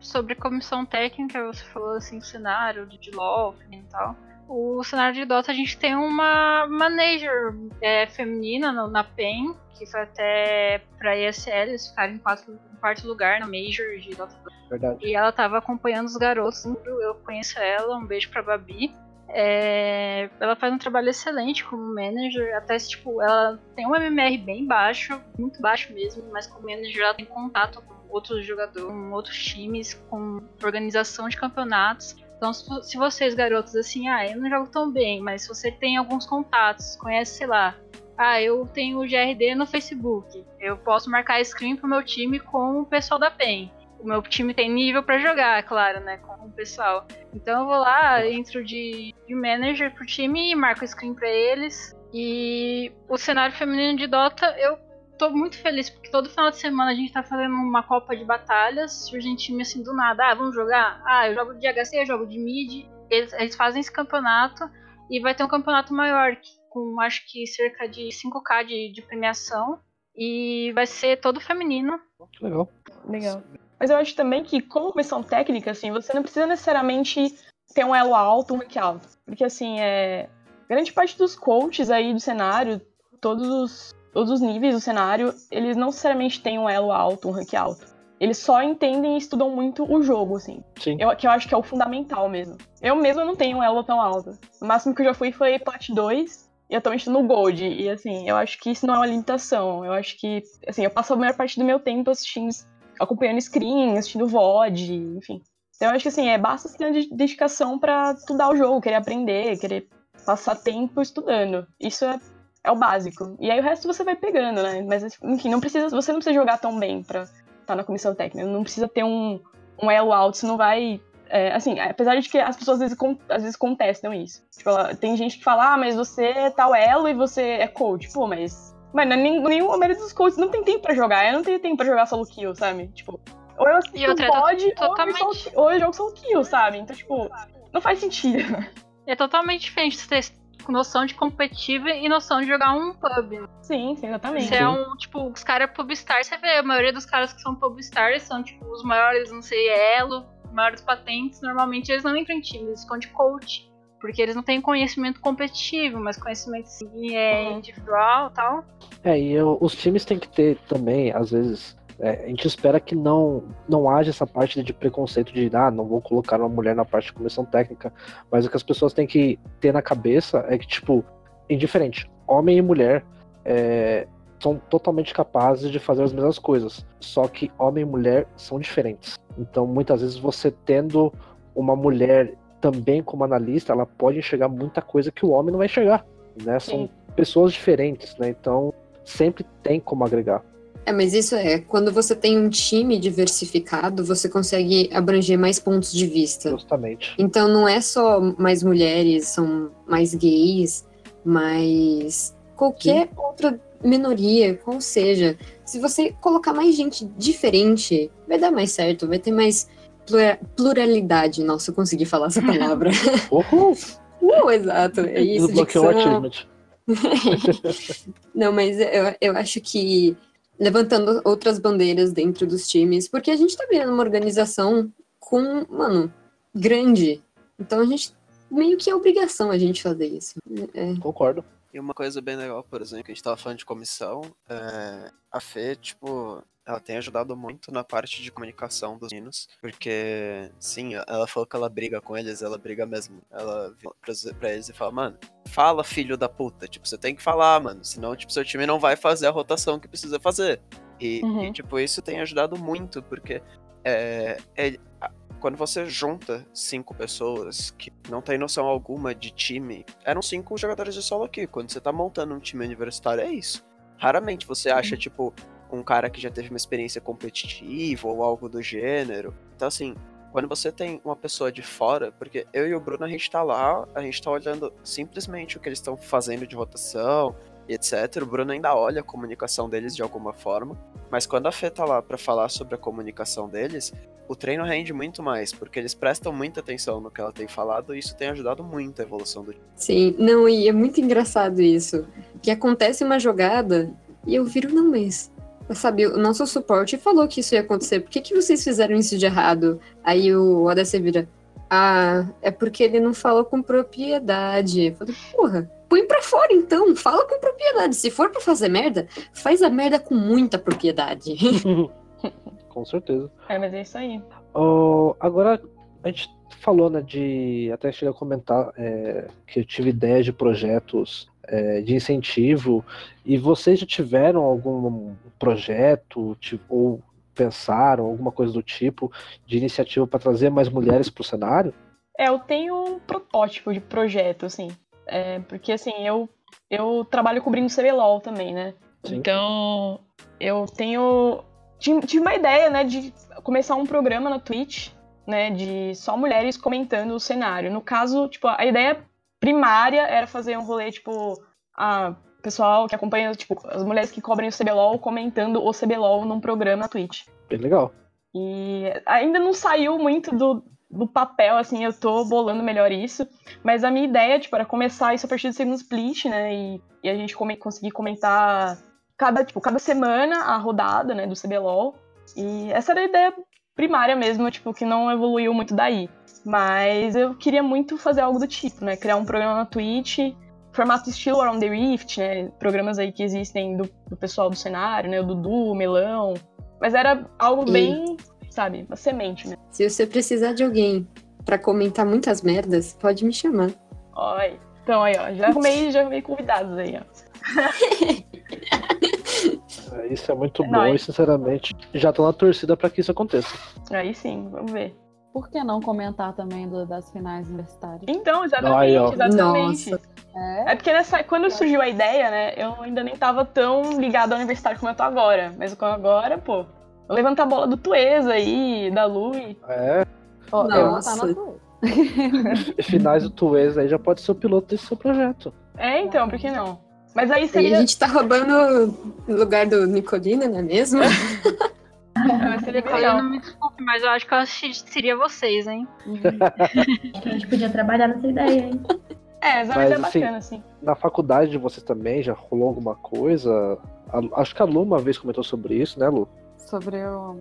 Sobre comissão técnica, você falou assim, cenário de LoL e tal. O cenário de Dota a gente tem uma manager é, feminina no, na PEN, que foi até pra ESL, eles ficaram em, quatro, em quarto lugar na Major de Dota. Verdade. E ela tava acompanhando os garotos, eu conheço ela, um beijo pra Babi. É, ela faz um trabalho excelente como manager, até tipo, ela tem um MMR bem baixo, muito baixo mesmo, mas como manager ela tem contato com outros jogadores, com outros times, com organização de campeonatos. Então, se vocês, garotos, assim, ah, eu não jogo tão bem, mas se você tem alguns contatos, conhece, sei lá, ah, eu tenho o GRD no Facebook, eu posso marcar screen pro meu time com o pessoal da PEN o meu time tem nível para jogar, é claro, né, com o pessoal. Então eu vou lá, entro de, de manager pro time, marco screen para eles. E o cenário feminino de Dota, eu tô muito feliz, porque todo final de semana a gente tá fazendo uma copa de batalhas, surge um time assim do nada, ah, vamos jogar? Ah, eu jogo de HC, eu jogo de mid, eles, eles fazem esse campeonato, e vai ter um campeonato maior, com acho que cerca de 5k de, de premiação, e vai ser todo feminino. Legal. Legal. Mas eu acho também que, como comissão técnica, assim, você não precisa necessariamente ter um elo alto, um rank alto. Porque, assim, é... grande parte dos coaches aí do cenário, todos os, todos os níveis do cenário, eles não necessariamente têm um elo alto, um rank alto. Eles só entendem e estudam muito o jogo, assim. Sim. Eu, que eu acho que é o fundamental mesmo. Eu mesmo não tenho um elo tão alto. O máximo que eu já fui foi Plat 2, e atualmente tô no Gold. E assim, eu acho que isso não é uma limitação. Eu acho que, assim, eu passo a maior parte do meu tempo assistindo acompanhando screen, assistindo VOD, enfim. Então eu acho que assim, é basta ter dedicação para estudar o jogo, querer aprender, querer passar tempo estudando. Isso é, é o básico. E aí o resto você vai pegando, né? Mas enfim, não precisa, você não precisa jogar tão bem para estar tá na comissão técnica. Não precisa ter um, um elo alto, você não vai. É, assim, apesar de que as pessoas às vezes, às vezes contestam isso. Tipo, tem gente que fala, ah, mas você é tal elo e você é coach. Pô, mas Mano, nenhum, a maioria dos coaches não tem tempo pra jogar. Eu não tenho tempo pra jogar solo kill, sabe? Tipo, ou eu assisto outra, é pod, totalmente... ou, eu solo, ou eu jogo solo kill, sabe? Então, tipo, não faz sentido. É totalmente diferente você ter noção de competitivo e noção de jogar um pub. Sim, sim, exatamente. Você é um, tipo, os caras pubstar, você vê, a maioria dos caras que são pubstars são, tipo, os maiores, não sei, elo, maiores patentes, normalmente eles não entram em time, eles ficam de coach. Porque eles não têm conhecimento competitivo, mas conhecimento sim, é individual e tal. É, e eu, os times têm que ter também, às vezes, É, a gente espera que não, não haja essa parte de preconceito de, ah, não vou colocar uma mulher na parte de comissão técnica. Mas o que as pessoas têm que ter na cabeça é que, tipo, indiferente, homem e mulher é, são totalmente capazes de fazer as mesmas coisas. Só que homem e mulher são diferentes. Então, muitas vezes, você tendo uma mulher também como analista, ela pode enxergar muita coisa que o homem não vai enxergar. Né? São pessoas diferentes, né? Então, sempre tem como agregar. É, mas isso é, quando você tem um time diversificado, você consegue abranger mais pontos de vista. Justamente. Então não é só mais mulheres, são mais gays, mais qualquer Sim. outra minoria, qual seja. Se você colocar mais gente diferente, vai dar mais certo, vai ter mais pluralidade. Nossa, eu consegui falar essa palavra. Uhul! uh, exato, é isso. Bloqueou o achievement. Não, mas eu, eu acho que levantando outras bandeiras dentro dos times, porque a gente tá vendo uma organização com, mano, grande. Então a gente meio que é obrigação a gente fazer isso. É. Concordo. E uma coisa bem legal, por exemplo, que a gente tava falando de comissão, é... a Fê, tipo, ela tem ajudado muito na parte de comunicação dos meninos, porque, sim, ela falou que ela briga com eles, ela briga mesmo. Ela pra eles e fala, mano, fala, filho da puta, tipo, você tem que falar, mano, senão, tipo, seu time não vai fazer a rotação que precisa fazer. E, uhum. e tipo, isso tem ajudado muito, porque é, é, quando você junta cinco pessoas que não tem noção alguma de time, eram cinco jogadores de solo aqui. Quando você tá montando um time universitário, é isso. Raramente você acha, uhum. tipo, um cara que já teve uma experiência competitiva ou algo do gênero. Então, assim, quando você tem uma pessoa de fora, porque eu e o Bruno, a gente tá lá, a gente tá olhando simplesmente o que eles estão fazendo de rotação e etc. O Bruno ainda olha a comunicação deles de alguma forma. Mas quando a Fê tá lá pra falar sobre a comunicação deles, o treino rende muito mais, porque eles prestam muita atenção no que ela tem falado e isso tem ajudado muito a evolução do Sim, não, e é muito engraçado isso. Que acontece uma jogada e eu viro, não, mas. Sabe, o nosso suporte falou que isso ia acontecer. Por que, que vocês fizeram isso de errado? Aí o ADC vira. Ah, é porque ele não falou com propriedade. Eu falei, porra, põe pra fora então, fala com propriedade. Se for pra fazer merda, faz a merda com muita propriedade. com certeza. É, mas é isso aí. Oh, agora, a gente falou, né, de. Até cheguei a comentar é, que eu tive ideias de projetos é, de incentivo. E vocês já tiveram algum projeto ou pensaram alguma coisa do tipo de iniciativa para trazer mais mulheres para o cenário? É, eu tenho um protótipo de projeto, assim. É, porque, assim, eu, eu trabalho cobrindo CBLOL também, né? Sim. Então, eu tenho tive uma ideia, né, de começar um programa na Twitch, né, de só mulheres comentando o cenário. No caso, tipo, a ideia primária era fazer um rolê, tipo, a pessoal que acompanha, tipo, as mulheres que cobrem o CBLOL comentando o CBLOL num programa na Twitch. Bem legal. E ainda não saiu muito do, do papel, assim, eu tô bolando melhor isso. Mas a minha ideia, tipo, era começar isso a partir do segundo split, né? E, e a gente come, conseguir comentar cada, tipo, cada semana a rodada, né, do CBLOL. E essa era a ideia primária mesmo, tipo, que não evoluiu muito daí. Mas eu queria muito fazer algo do tipo, né? Criar um programa na Twitch, formato estilo Around the Rift, né? Programas aí que existem do, do pessoal do cenário, né? O Dudu, o Melão. Mas era algo e... bem, sabe, uma semente, né? Se você precisar de alguém para comentar muitas merdas, pode me chamar. Oi. Então aí, ó, já arrumei, já arrumei convidados aí, ó. É, isso é muito é bom nóis. e, sinceramente, já tô na torcida para que isso aconteça. Aí sim, vamos ver. Por que não comentar também do, das finais universitárias? Então, exatamente, exatamente. É. é. porque nessa, quando surgiu a ideia, né, eu ainda nem tava tão ligado ao universitário como eu tô agora. Mas com agora, pô, levanta a bola do Tuesa aí, da Lui. É. Oh, Nossa. Eu tá na Finais do Tuesa aí já pode ser o piloto desse seu projeto. É, então, por que não? Mas aí seria. E a gente tá roubando o lugar do Nicolina, não é mesmo? Seria legal. Não me desculpe, mas eu acho que eu assistiria vocês, hein? a gente podia trabalhar nessa ideia, hein? É, essa mas, é bacana, assim. Na faculdade de vocês também já rolou alguma coisa? acho que a Lu uma vez comentou sobre isso, né, Lu? Sobre o.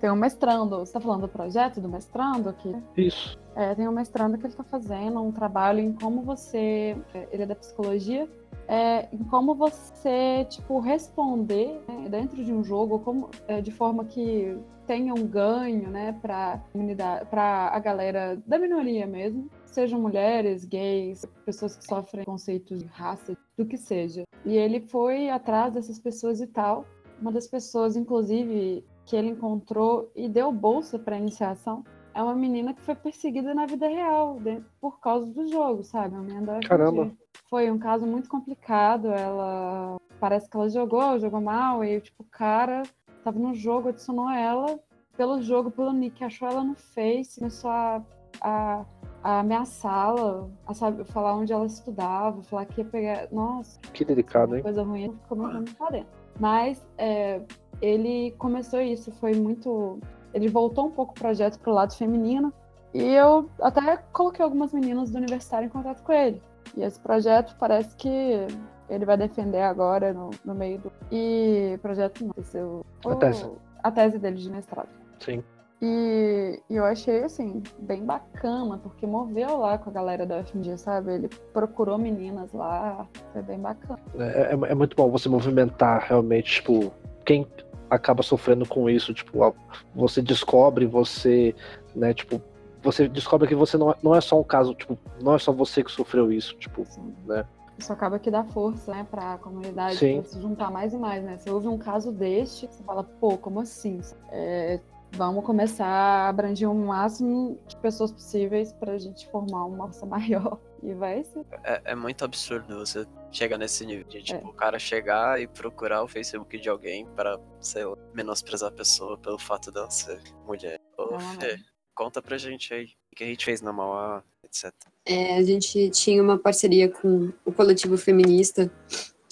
Tem um mestrando. Você tá falando do projeto do mestrando aqui? Isso. É, tem um mestrando que ele tá fazendo um trabalho em como você. É, ele é da psicologia é, em como você, tipo, responder né, dentro de um jogo como, é, de forma que tenha um ganho, né, para comunidade, para a galera da minoria mesmo, sejam mulheres, gays, pessoas que sofrem conceitos de raça, do que seja. E ele foi atrás dessas pessoas e tal. Uma das pessoas, inclusive, que ele encontrou e deu bolsa para iniciação é uma menina que foi perseguida na vida real por causa do jogo, sabe? Menina Caramba. Foi um caso muito complicado. Ela parece que ela jogou, jogou mal e tipo o cara tava no jogo, adicionou ela pelo jogo, pelo nick, achou ela no Face, começou a, a, a ameaçá-la, a saber, falar onde ela estudava, falar que ia pegar. Nossa, que delicado, hein? Coisa ruim, ficou muito lá dentro. Mas é, ele começou isso, foi muito. Ele voltou um pouco o projeto pro lado feminino. E eu até coloquei algumas meninas do universitário em contato com ele. E esse projeto parece que ele vai defender agora no, no meio do. E projeto não, seu, a tese. A tese dele de mestrado. Sim. E, e, eu achei, assim, bem bacana, porque moveu lá com a galera da UFMG, sabe? Ele procurou meninas lá, foi bem bacana. É, é, é muito bom você movimentar realmente, tipo, quem acaba sofrendo com isso, tipo, você descobre, você, né, tipo, você descobre que você não é, não é só um caso, tipo, não é só você que sofreu isso, tipo, né? Isso acaba que dá força, né, pra comunidade pra se juntar mais e mais, né? Você ouve um caso deste, você fala, pô, como assim? É, vamos começar a abranger o máximo de pessoas possíveis para a gente formar uma massa maior. E vai ser. É, é, muito absurdo você chegar nesse nível de, tipo, é. o cara chegar e procurar o Facebook de alguém para, sei lá, menosprezar a pessoa pelo fato dela ser mulher. Ô, Fê, conta pra gente aí o que a gente fez na Mauá, etc. É, a gente tinha uma parceria com o coletivo feminista.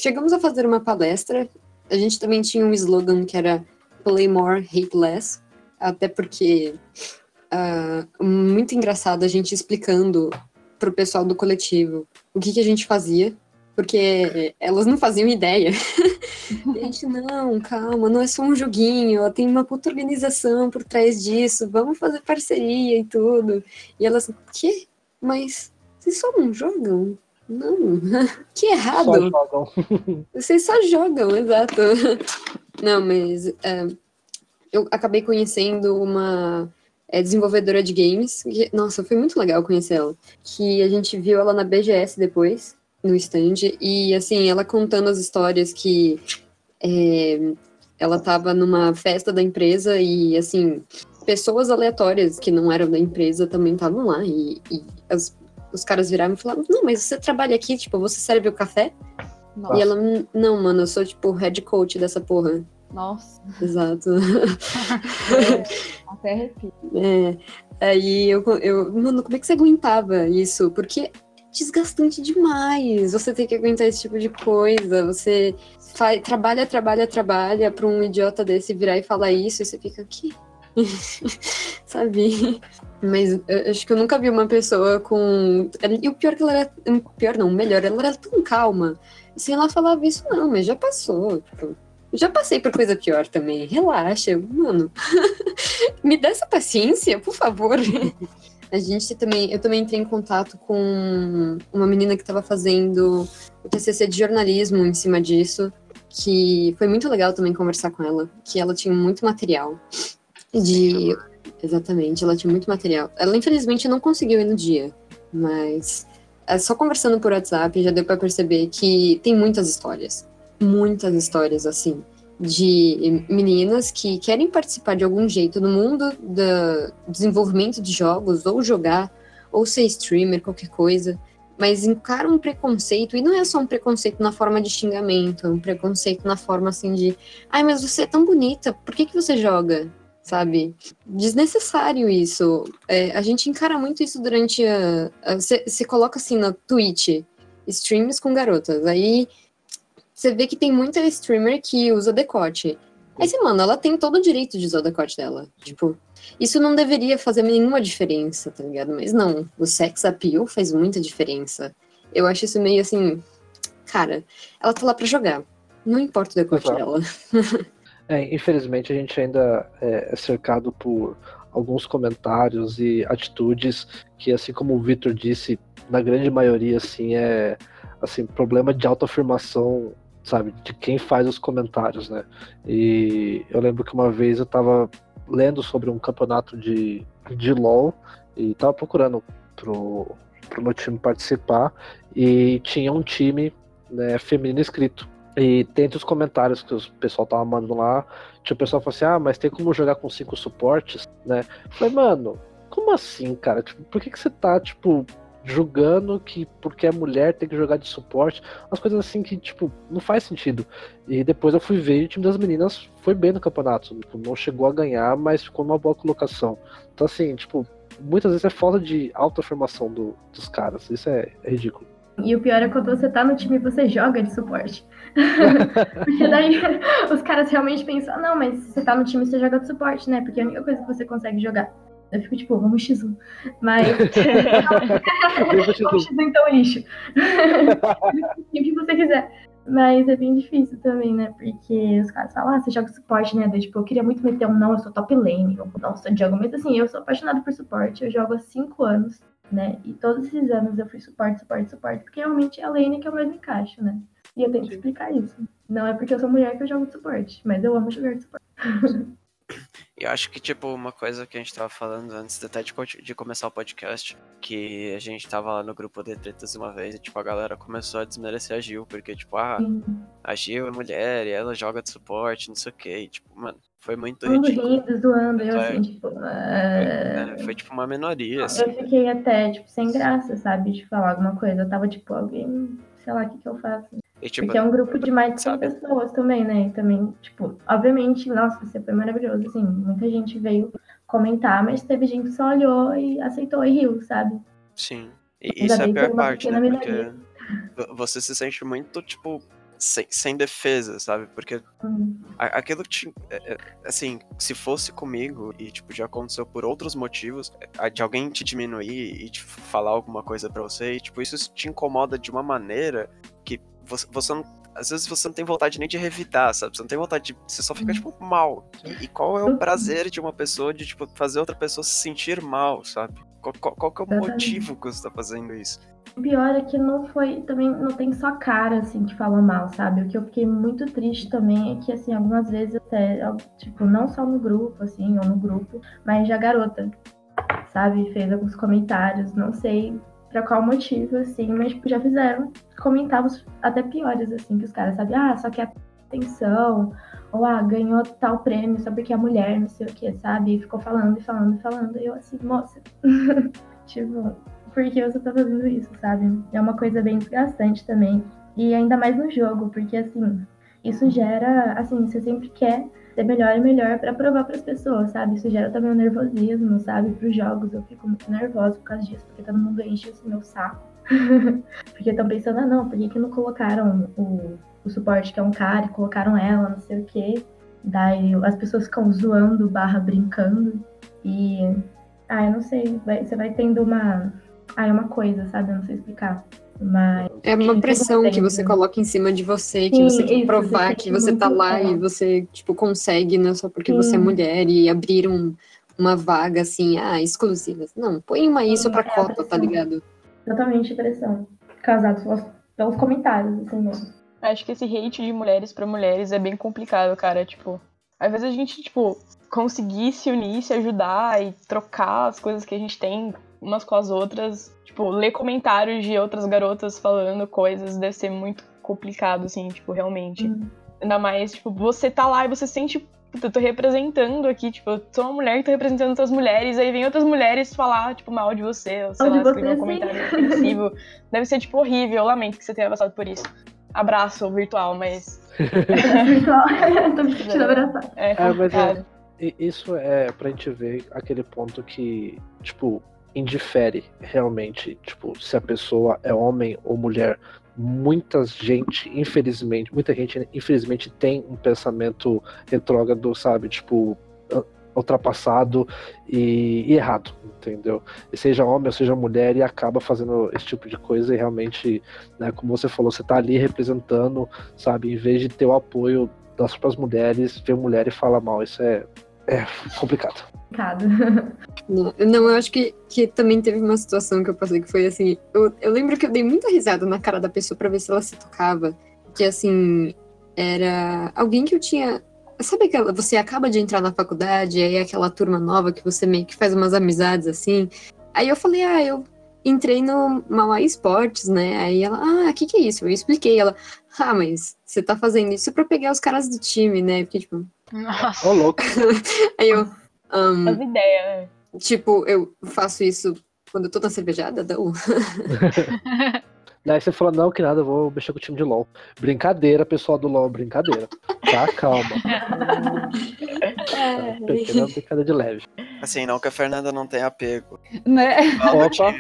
Chegamos a fazer uma palestra. A gente também tinha um slogan que era Play More, Hate Less até porque uh, muito engraçado a gente explicando para o pessoal do coletivo o que, que a gente fazia, porque elas não faziam ideia. a gente, não, calma, não é só um joguinho, tem uma puta organização por trás disso, vamos fazer parceria e tudo. E elas, que? Mas vocês só não jogam? Não, que errado. Só. Vocês só jogam, exato. Não, mas uh, eu acabei conhecendo uma é, desenvolvedora de games. Que, nossa, foi muito legal conhecer ela. Que a gente viu ela na BGS depois, no stand. E, assim, ela contando as histórias que é, ela estava numa festa da empresa e, assim, pessoas aleatórias que não eram da empresa também estavam lá. E, e as, os caras viraram e falaram: Não, mas você trabalha aqui, tipo, você serve o café? Nossa. E ela, não, mano, eu sou, tipo, head coach dessa porra. Nossa. Exato. É, até arrepio. É, aí eu, eu, mano, como é que você aguentava isso? Porque é desgastante demais. Você tem que aguentar esse tipo de coisa. Você faz, trabalha, trabalha, trabalha para um idiota desse virar e falar isso, e você fica aqui. Sabe? Mas acho que eu nunca vi uma pessoa com. E o pior é que ela era. Pior não, melhor, ela era tão calma. Sem ela falava isso, não, mas já passou. Tipo, já passei por coisa pior também. Relaxa, mano. Me dá essa paciência, por favor. A gente também, eu também entrei em contato com uma menina que estava fazendo o TCC de jornalismo em cima disso, que foi muito legal também conversar com ela, que ela tinha muito material de exatamente, ela tinha muito material. Ela infelizmente não conseguiu ir no dia, mas é só conversando por WhatsApp já deu para perceber que tem muitas histórias muitas histórias assim de meninas que querem participar de algum jeito no mundo do desenvolvimento de jogos, ou jogar, ou ser streamer, qualquer coisa, mas encaram um preconceito, e não é só um preconceito na forma de xingamento, é um preconceito na forma assim de ai, mas você é tão bonita, por que, que você joga? Sabe? Desnecessário isso. É, a gente encara muito isso durante a. Você coloca assim na Twitch, streams com garotas. Aí você vê que tem muita streamer que usa decote. Aí você, mano, ela tem todo o direito de usar o decote dela. Tipo, isso não deveria fazer nenhuma diferença, tá ligado? Mas não, o sex appeal faz muita diferença. Eu acho isso meio assim, cara, ela tá lá pra jogar. Não importa o decote Exato. dela. é, infelizmente a gente ainda é cercado por alguns comentários e atitudes que, assim como o Victor disse, na grande maioria, assim, é assim, problema de autoafirmação, sabe, de quem faz os comentários, né? E eu lembro que uma vez eu tava lendo sobre um campeonato de, de LoL e tava procurando pro, pro meu time participar e tinha um time né, feminino inscrito. E dentre os comentários que o pessoal tava mandando lá, tinha o pessoal falando assim, ah, mas tem como jogar com cinco suportes, né? Falei, mano, como assim, cara? Tipo, por que, que você tá, tipo, julgando que porque é mulher tem que jogar de suporte? Umas coisas assim que, tipo, não faz sentido. E depois eu fui ver e o time das meninas foi bem no campeonato. Tipo, não chegou a ganhar, mas ficou numa boa colocação. Então, assim, tipo, muitas vezes é falta de autoafirmação do, dos caras. Isso é, é ridículo. E o pior é quando você tá no time e você joga de suporte. Porque daí os caras realmente pensam, ah, não, mas se você tá no time, você joga de suporte, né? Porque é a única coisa que você consegue jogar. Eu fico tipo, vamos X1. Mas. vamos X1 então lixo. o que você quiser. Mas é bem difícil também, né? Porque os caras falam, ah, você joga suporte, né? tipo, eu queria muito meter um não, eu sou top lane, eu não sou jogo. Mas assim, eu sou apaixonada por suporte, eu jogo há cinco anos né? E todos esses anos eu fui suporte, suporte, suporte, porque realmente é a lane que eu mais encaixo, né? E eu tenho que explicar isso. Não é porque eu sou mulher que eu jogo de suporte, mas eu amo jogar de suporte. Eu acho que, tipo, uma coisa que a gente tava falando antes até de, de começar o podcast, que a gente tava lá no grupo de tretas uma vez e, tipo, a galera começou a desmerecer a Gil, porque, tipo, ah, a Gil é mulher e ela joga de suporte, não sei o que. tipo, mano, foi muito Todo ridículo. rindo, zoando, eu assim, tipo. Uh... É, foi tipo uma minoria, assim. Eu fiquei até, tipo, sem graça, sabe, de falar alguma coisa. Eu tava, tipo, alguém, sei lá, o que, que eu faço. E, tipo, Porque é um grupo de mais de 100 pessoas também, né? E também, tipo, obviamente, nossa, você foi maravilhoso, assim. Muita gente veio comentar, mas teve gente que só olhou e aceitou e riu, sabe? Sim. E isso é a pior parte, né? Porque você se sente muito, tipo, sem, sem defesa, sabe? Porque uhum. aquilo te. É, é, assim, se fosse comigo e, tipo, já aconteceu por outros motivos, de alguém te diminuir e te falar alguma coisa para você, e, tipo, isso te incomoda de uma maneira que você, você não às vezes você não tem vontade nem de revidar, sabe? Você não tem vontade de. Você só fica, uhum. tipo, mal. E, e, qual é o prazer de uma pessoa de, tipo, fazer outra pessoa se sentir mal, sabe? Qual, qual, qual é o motivo que você tá fazendo isso? O pior é que não foi, também não tem só cara, assim, que fala mal, sabe? O que eu fiquei muito triste também é que, assim, algumas vezes até, tipo, não só no grupo, assim, ou no grupo, mas já garota, sabe? Fez alguns comentários, não sei pra qual motivo, assim, mas tipo, já fizeram comentários até piores, assim, que os caras, sabe? Ah, só que atenção, ou ah, ganhou tal prêmio só porque é mulher, não sei o que, sabe? E ficou falando e falando e falando, e eu assim, moça, tipo por que você tá fazendo isso, sabe? É uma coisa bem desgastante também. E ainda mais no jogo, porque assim, isso gera, assim, você sempre quer ser melhor e melhor para provar para as pessoas, sabe? Isso gera também um nervosismo, sabe? Para os jogos eu fico muito nervosa por causa disso, porque todo mundo enche o meu saco. porque estão pensando, ah, não, por que, que não colocaram o, o suporte que é um cara e colocaram ela, não sei o quê. Daí as pessoas ficam zoando, barra brincando. E, ah, eu não sei, vai, você vai tendo uma, ah, é uma coisa, sabe? Eu não sei explicar. Mas. É uma pressão que você coloca em cima de você, que Sim, você quer provar que você tá lá e você, tipo, consegue, não é só porque Sim. você é mulher e abrir um, uma vaga assim, ah, exclusiva. Não, põe uma isso pra é cota, tá ligado? Totalmente pressão. Causado pelos comentários, assim mesmo. Acho que esse hate de mulheres para mulheres é bem complicado, cara. Tipo, às vezes a gente, tipo, conseguir se unir, se ajudar e trocar as coisas que a gente tem umas com as outras. Tipo, ler comentários de outras garotas falando coisas deve ser muito complicado, assim, tipo, realmente. Uhum. Ainda mais, tipo, você tá lá e você sente eu tô representando aqui, tipo, eu sou uma mulher que tô representando outras mulheres, aí vem outras mulheres falar, tipo, mal de você, ou sei lá, escrever um comentário ofensivo. Deve ser, tipo, horrível, eu lamento que você tenha passado por isso. Abraço virtual, mas. virtual, tô me sentindo abraçada. É, é, mas é, isso é pra gente ver aquele ponto que, tipo, indifere realmente, tipo, se a pessoa é homem ou mulher. Muita gente, infelizmente, muita gente, infelizmente, tem um pensamento retrógrado, sabe? Tipo, ultrapassado e, e, errado, entendeu? E seja homem ou seja mulher e acaba fazendo esse tipo de coisa e realmente, né, como você falou, você tá ali representando, sabe, em vez de ter o apoio das próprias mulheres, ver mulher e falar mal, isso é É complicado. Complicado. Não, não, eu acho que, que também teve uma situação que eu passei que foi assim. Eu, eu lembro que eu dei muita risada na cara da pessoa pra ver se ela se tocava. Que assim, era alguém que eu tinha. Sabe aquela. Você acaba de entrar na faculdade, aí é aquela turma nova que você meio que faz umas amizades assim. Aí eu falei, ah, eu entrei no Mauá Esportes, né? Aí ela, ah, o que, que é isso? Eu expliquei. Ela, ah, mas você tá fazendo isso pra pegar os caras do time, né? Porque, tipo. Nossa. Ô, louco. Aí eu. As ideias, né? tipo, eu faço isso quando eu tô na cervejada? Não. Daí você falou, não, que nada, eu vou mexer com o time de LOL. Brincadeira, pessoal do LOL, brincadeira. Tá, calma. Pequena brincadeira de leve. Assim, não que a Fernanda não tenha apego Né? Opa.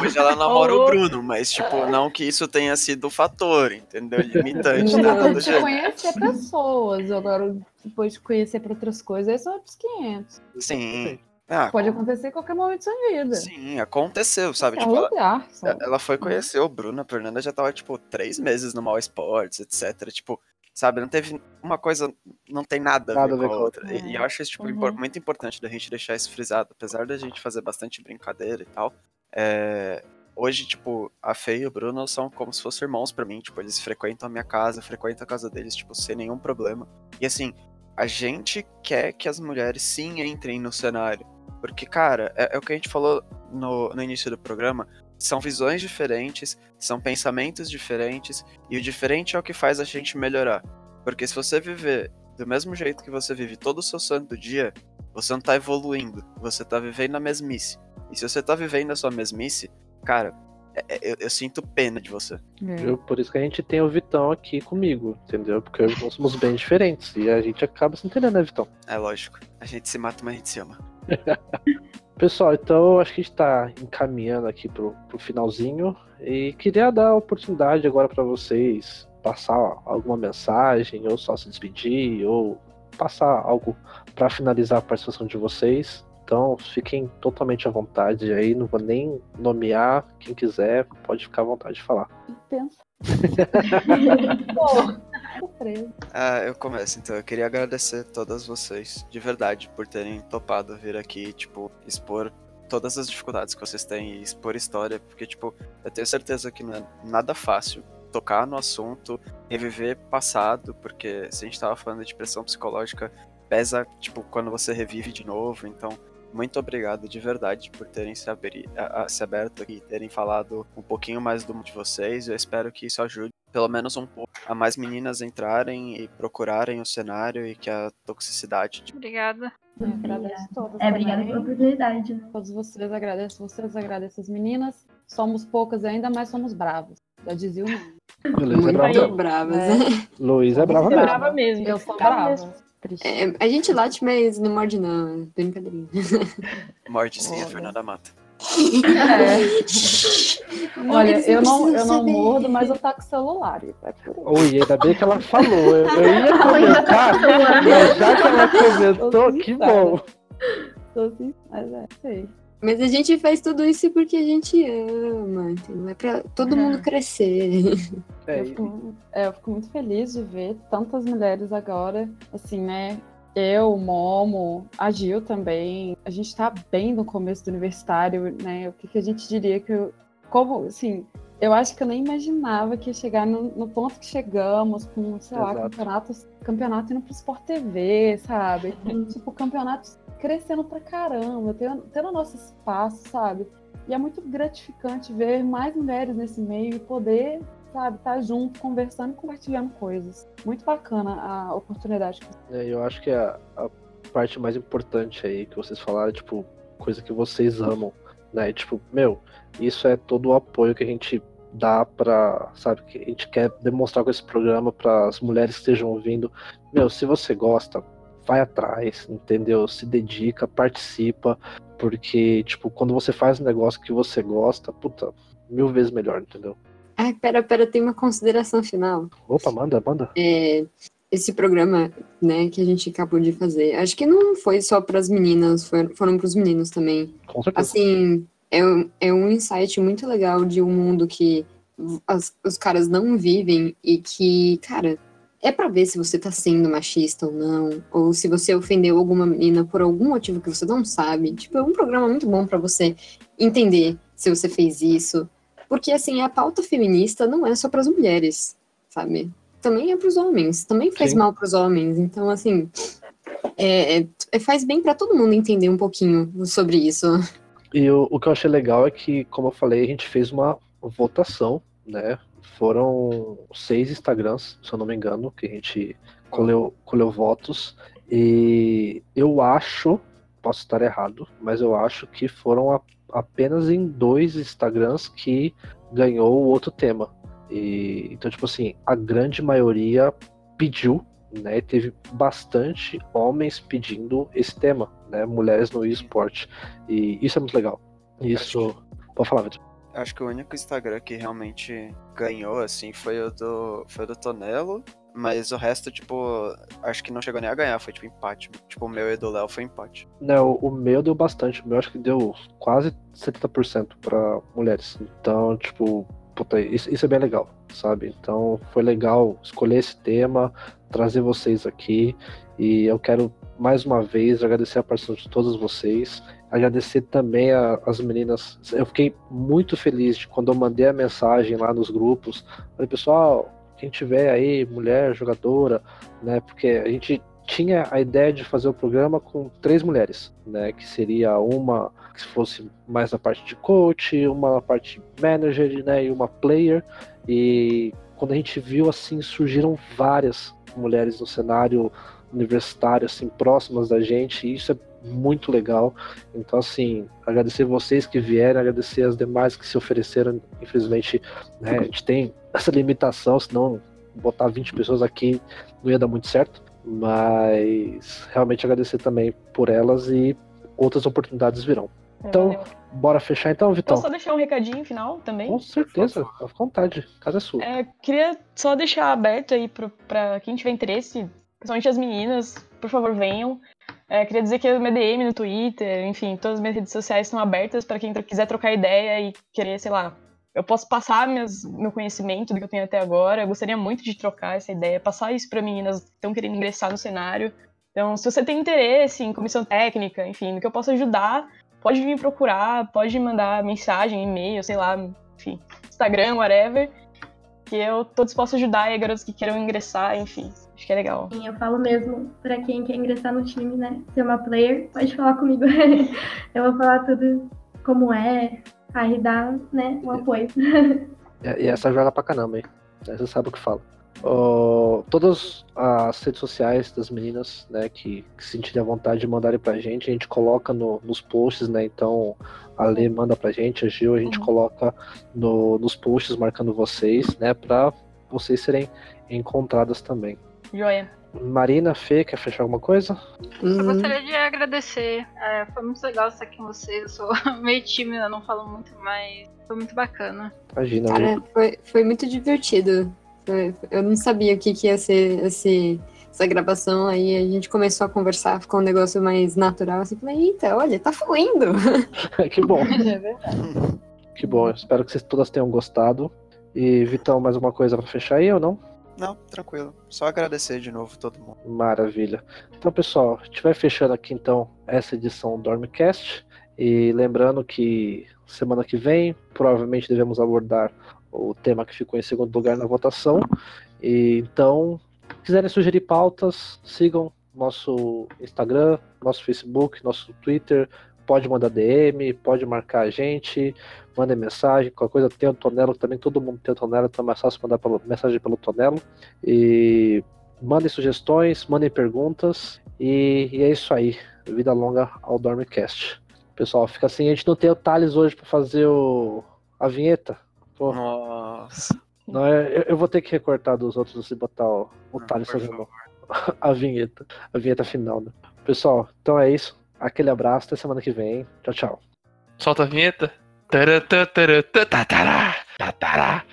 hoje ela, namora o. Bruno, mas, tipo, não que isso tenha sido o fator, entendeu? Limitante, Não, do de conhecer pessoas, agora depois de conhecer para outras coisas, aí são outros 500. Sim. Ah, Pode acontecer em qualquer momento da sua vida. sim, aconteceu, sabe? É Tipo, um ela, lugar. só. ela foi conhecer o Bruno, a Fernanda já tava, tipo, três meses no Mal Esportes, etc. Tipo, sabe? Não teve uma coisa, não tem nada, Nada a ver com a outra. E, e eu acho isso, tipo, Uhum. muito importante da gente deixar isso frisado. Apesar da gente fazer bastante brincadeira e tal, é, hoje, tipo, a Fê e o Bruno são como se fossem irmãos pra mim. Tipo, eles frequentam a minha casa, eu frequento a casa deles, tipo, sem nenhum problema. E assim, a gente quer que as mulheres sim entrem no cenário. Porque, cara, é, é o que a gente falou no, no início do programa. São visões diferentes, são pensamentos diferentes, e o diferente é o que faz a gente melhorar. Porque se você viver do mesmo jeito que você vive todo o seu santo dia, você não tá evoluindo, você tá vivendo a mesmice. E se você tá vivendo a sua mesmice, cara, é- é- eu, eu sinto pena de você. É. Por isso que a gente tem o Vitão aqui comigo, entendeu? Porque Vitão somos bem diferentes. E a gente acaba se entendendo, né, Vitão? É lógico. A gente se mata, mas a gente se ama. Pessoal, então eu acho que a gente tá encaminhando aqui pro, pro finalzinho. E queria dar a oportunidade agora para vocês passar alguma mensagem, ou só se despedir, ou passar algo para finalizar a participação de vocês. Então fiquem totalmente à vontade aí, não vou nem nomear. Quem quiser, pode ficar à vontade de falar. Pensa. surpresa. Ah, eu começo então. Eu queria agradecer a todas vocês, de verdade, por terem topado vir aqui, tipo, expor todas as dificuldades que vocês têm e expor história, porque, tipo, eu tenho certeza que não é nada fácil tocar no assunto, reviver passado, porque se a gente tava falando de pressão psicológica, pesa, tipo, quando você revive de novo, então. Muito obrigado de verdade por terem se, abri a- a- se aberto aqui, terem falado um pouquinho mais do mundo de vocês. Eu espero que isso ajude pelo menos um pouco a mais meninas entrarem e procurarem o cenário e que a toxicidade de Obrigada. Eu agradeço todas É, obrigada pela oportunidade. né? Todos vocês, agradeço vocês, agradeço as meninas. Somos poucas ainda, mas somos bravas. Já dizia o nome. Beleza, é bravo. Muito bravas. É. Luiz é brava Eu mesmo. brava mesmo. Eu sou Brava brava. É, a gente late, mas não morde não. é Brincadeirinha. morte sim, a. Fernanda mata. É. Olha, eu não, eu não mordo, mas eu taco celular. por aí. Oi, ainda bem que ela falou. Eu, eu ia comentar, mas já que ela comentou, que bom. Tô assim, mas é, sei. Mas a gente faz tudo isso porque a gente ama, entendeu? É pra todo mundo crescer. É, Eu fico, é, eu fico muito feliz de ver tantas mulheres agora, assim, né? Eu, Momo, a Gil também. A gente tá bem no começo do universitário, né? O que, que a gente diria que. eu- como, assim, eu acho que eu nem imaginava que ia chegar no, no ponto que chegamos, com, sei lá, Exato. campeonatos, campeonato indo pro Sport TV, sabe? tipo, campeonatos crescendo pra caramba, tendo, tendo nosso espaço, sabe? E é muito gratificante ver mais mulheres nesse meio e poder, sabe, estar junto, conversando e compartilhando coisas. Muito bacana a oportunidade. É, eu acho que a, a parte mais importante aí que vocês falaram, tipo, coisa que vocês amam, né? Tipo, meu, isso é todo o apoio que a gente dá pra, sabe, que a gente quer demonstrar com esse programa para as mulheres que estejam ouvindo. Meu, se você gosta, vai atrás, entendeu? Se dedica, participa, porque, tipo, quando você faz um negócio que você gosta, puta, mil vezes melhor, entendeu? Ai, pera, pera, tem uma consideração final. Opa, manda, manda. É, esse programa, né, que a gente acabou de fazer, acho que não foi só para as meninas, foi- foram para os meninos também. Com certeza. Assim, é, um- é um insight muito legal de um mundo que as- os caras não vivem e que, cara, é para ver se você tá sendo machista ou não, ou se você ofendeu alguma menina por algum motivo que você não sabe. Tipo, é um programa muito bom para você entender se você fez isso. Porque, assim, a pauta feminista não é só para as mulheres, sabe? Também é para os homens, também faz Sim. mal para os homens. Então, assim, é, é- faz bem para todo mundo entender um pouquinho sobre isso. E o, o que eu achei legal é que, como eu falei, a gente fez uma votação, né? Foram seis Instagrams, se eu não me engano, que a gente colheu, colheu votos. E eu acho, posso estar errado, mas eu acho que foram a- apenas em dois Instagrams que ganhou o outro tema. E, então, tipo assim, a grande maioria pediu, né? Teve bastante homens pedindo esse tema, né? Mulheres no esporte. E isso é muito legal. Isso. Pode falar, Vitor. Acho que o único Instagram que realmente ganhou, assim, foi o do, foi do Tonelo. Mas o resto, tipo, acho que não chegou nem a ganhar, foi tipo empate. Tipo, o meu e do Léo foi empate. Não, o meu deu bastante. O meu acho que deu quase 70% para mulheres. Então, tipo, puta, isso, isso é bem legal, sabe? Então, foi legal escolher esse tema, trazer vocês aqui. E eu quero, mais uma vez, agradecer a participação de todos vocês. Agradecer também as meninas. Eu fiquei muito feliz de quando eu mandei a mensagem lá nos grupos. Falei, pessoal, quem tiver aí, mulher, jogadora, né? Porque a gente tinha a ideia de fazer o programa com três mulheres, né? Que seria uma que fosse mais na parte de coach, uma na parte manager, né? E uma player. E quando a gente viu assim, surgiram várias mulheres no cenário universitário, assim, próximas da gente, e isso é muito legal. Então, assim, agradecer vocês que vieram, agradecer as demais que se ofereceram. Infelizmente, né, a gente tem essa limitação, senão botar 20 pessoas aqui não ia dar muito certo. Mas realmente agradecer também por elas e outras oportunidades virão. Então, Valeu. Bora fechar então, Vitão? Posso só deixar um recadinho final também? Com certeza, à vontade. Casa é sua. É, queria só deixar aberto aí pro, pra quem tiver interesse, principalmente as meninas, por favor, venham. É, queria dizer que o meu DM no Twitter, enfim, todas as minhas redes sociais estão abertas para quem quiser trocar ideia e querer, sei lá, eu posso passar minhas, meu conhecimento do que eu tenho até agora. Eu gostaria muito de trocar essa ideia, passar isso para meninas que estão querendo ingressar no cenário. Então, se você tem interesse em comissão técnica, enfim, no que eu posso ajudar, pode vir procurar, pode mandar mensagem, e-mail, sei lá, enfim, Instagram, whatever. Que eu tô disposto a ajudar e garotos que queiram ingressar, enfim. Acho que é legal. Sim, Eu falo mesmo pra quem quer ingressar no time, né? Ser uma player, pode falar comigo. eu vou falar tudo como é, aí dar, né, um apoio. E e essa joga pra caramba, hein? Você sabe o que fala. Ó, todas as redes sociais das meninas, né, que, que sentirem a vontade de mandarem pra gente, a gente coloca no- nos posts, né? Então a Lê manda pra gente, a Gil, a gente Uhum. coloca no- nos posts marcando vocês, né? Pra vocês serem encontradas também. Joia. Marina, Fê, quer fechar alguma coisa? Só Hum, gostaria de agradecer. É, foi muito legal estar aqui com vocês. Eu sou meio tímida, não falo muito, mas foi muito bacana. Imagina. Cara, foi, foi muito divertido. Eu não sabia o que, que ia ser esse, essa gravação, aí a gente começou a conversar, ficou um negócio mais natural, assim, falei, eita, olha, tá fluindo. que bom. É verdade. Que bom, espero que vocês todas tenham gostado. E Vitão, mais uma coisa pra fechar aí ou não? Não, tranquilo. Só agradecer de novo todo mundo. Maravilha. Então, pessoal, a gente vai fechando aqui então essa edição do Dormcast. E lembrando que semana que vem provavelmente devemos abordar o tema que ficou em segundo lugar na votação. E, então, se quiserem sugerir pautas, sigam nosso Instagram, nosso Facebook, nosso Twitter. Pode mandar DM, pode marcar a gente, mandem mensagem, qualquer coisa tem o Tonelo, também todo mundo tem o Tonelo, então é mais fácil mandar pelo, mensagem pelo Tonelo. E mandem sugestões, mandem perguntas. E, e é isso aí. Vida longa ao Dormcast. Pessoal, fica assim, a gente não tem o Thales hoje pra fazer o, a vinheta. Pô, Nossa. não, é- eu, eu vou ter que recortar dos outros e botar o, o Não, Thales fazendo a vinheta. A vinheta final, né? Pessoal, então é isso. Aquele abraço, até semana que vem. Tchau, tchau. Solta a vinheta. Tará, tará, tá, tará, tá, tará.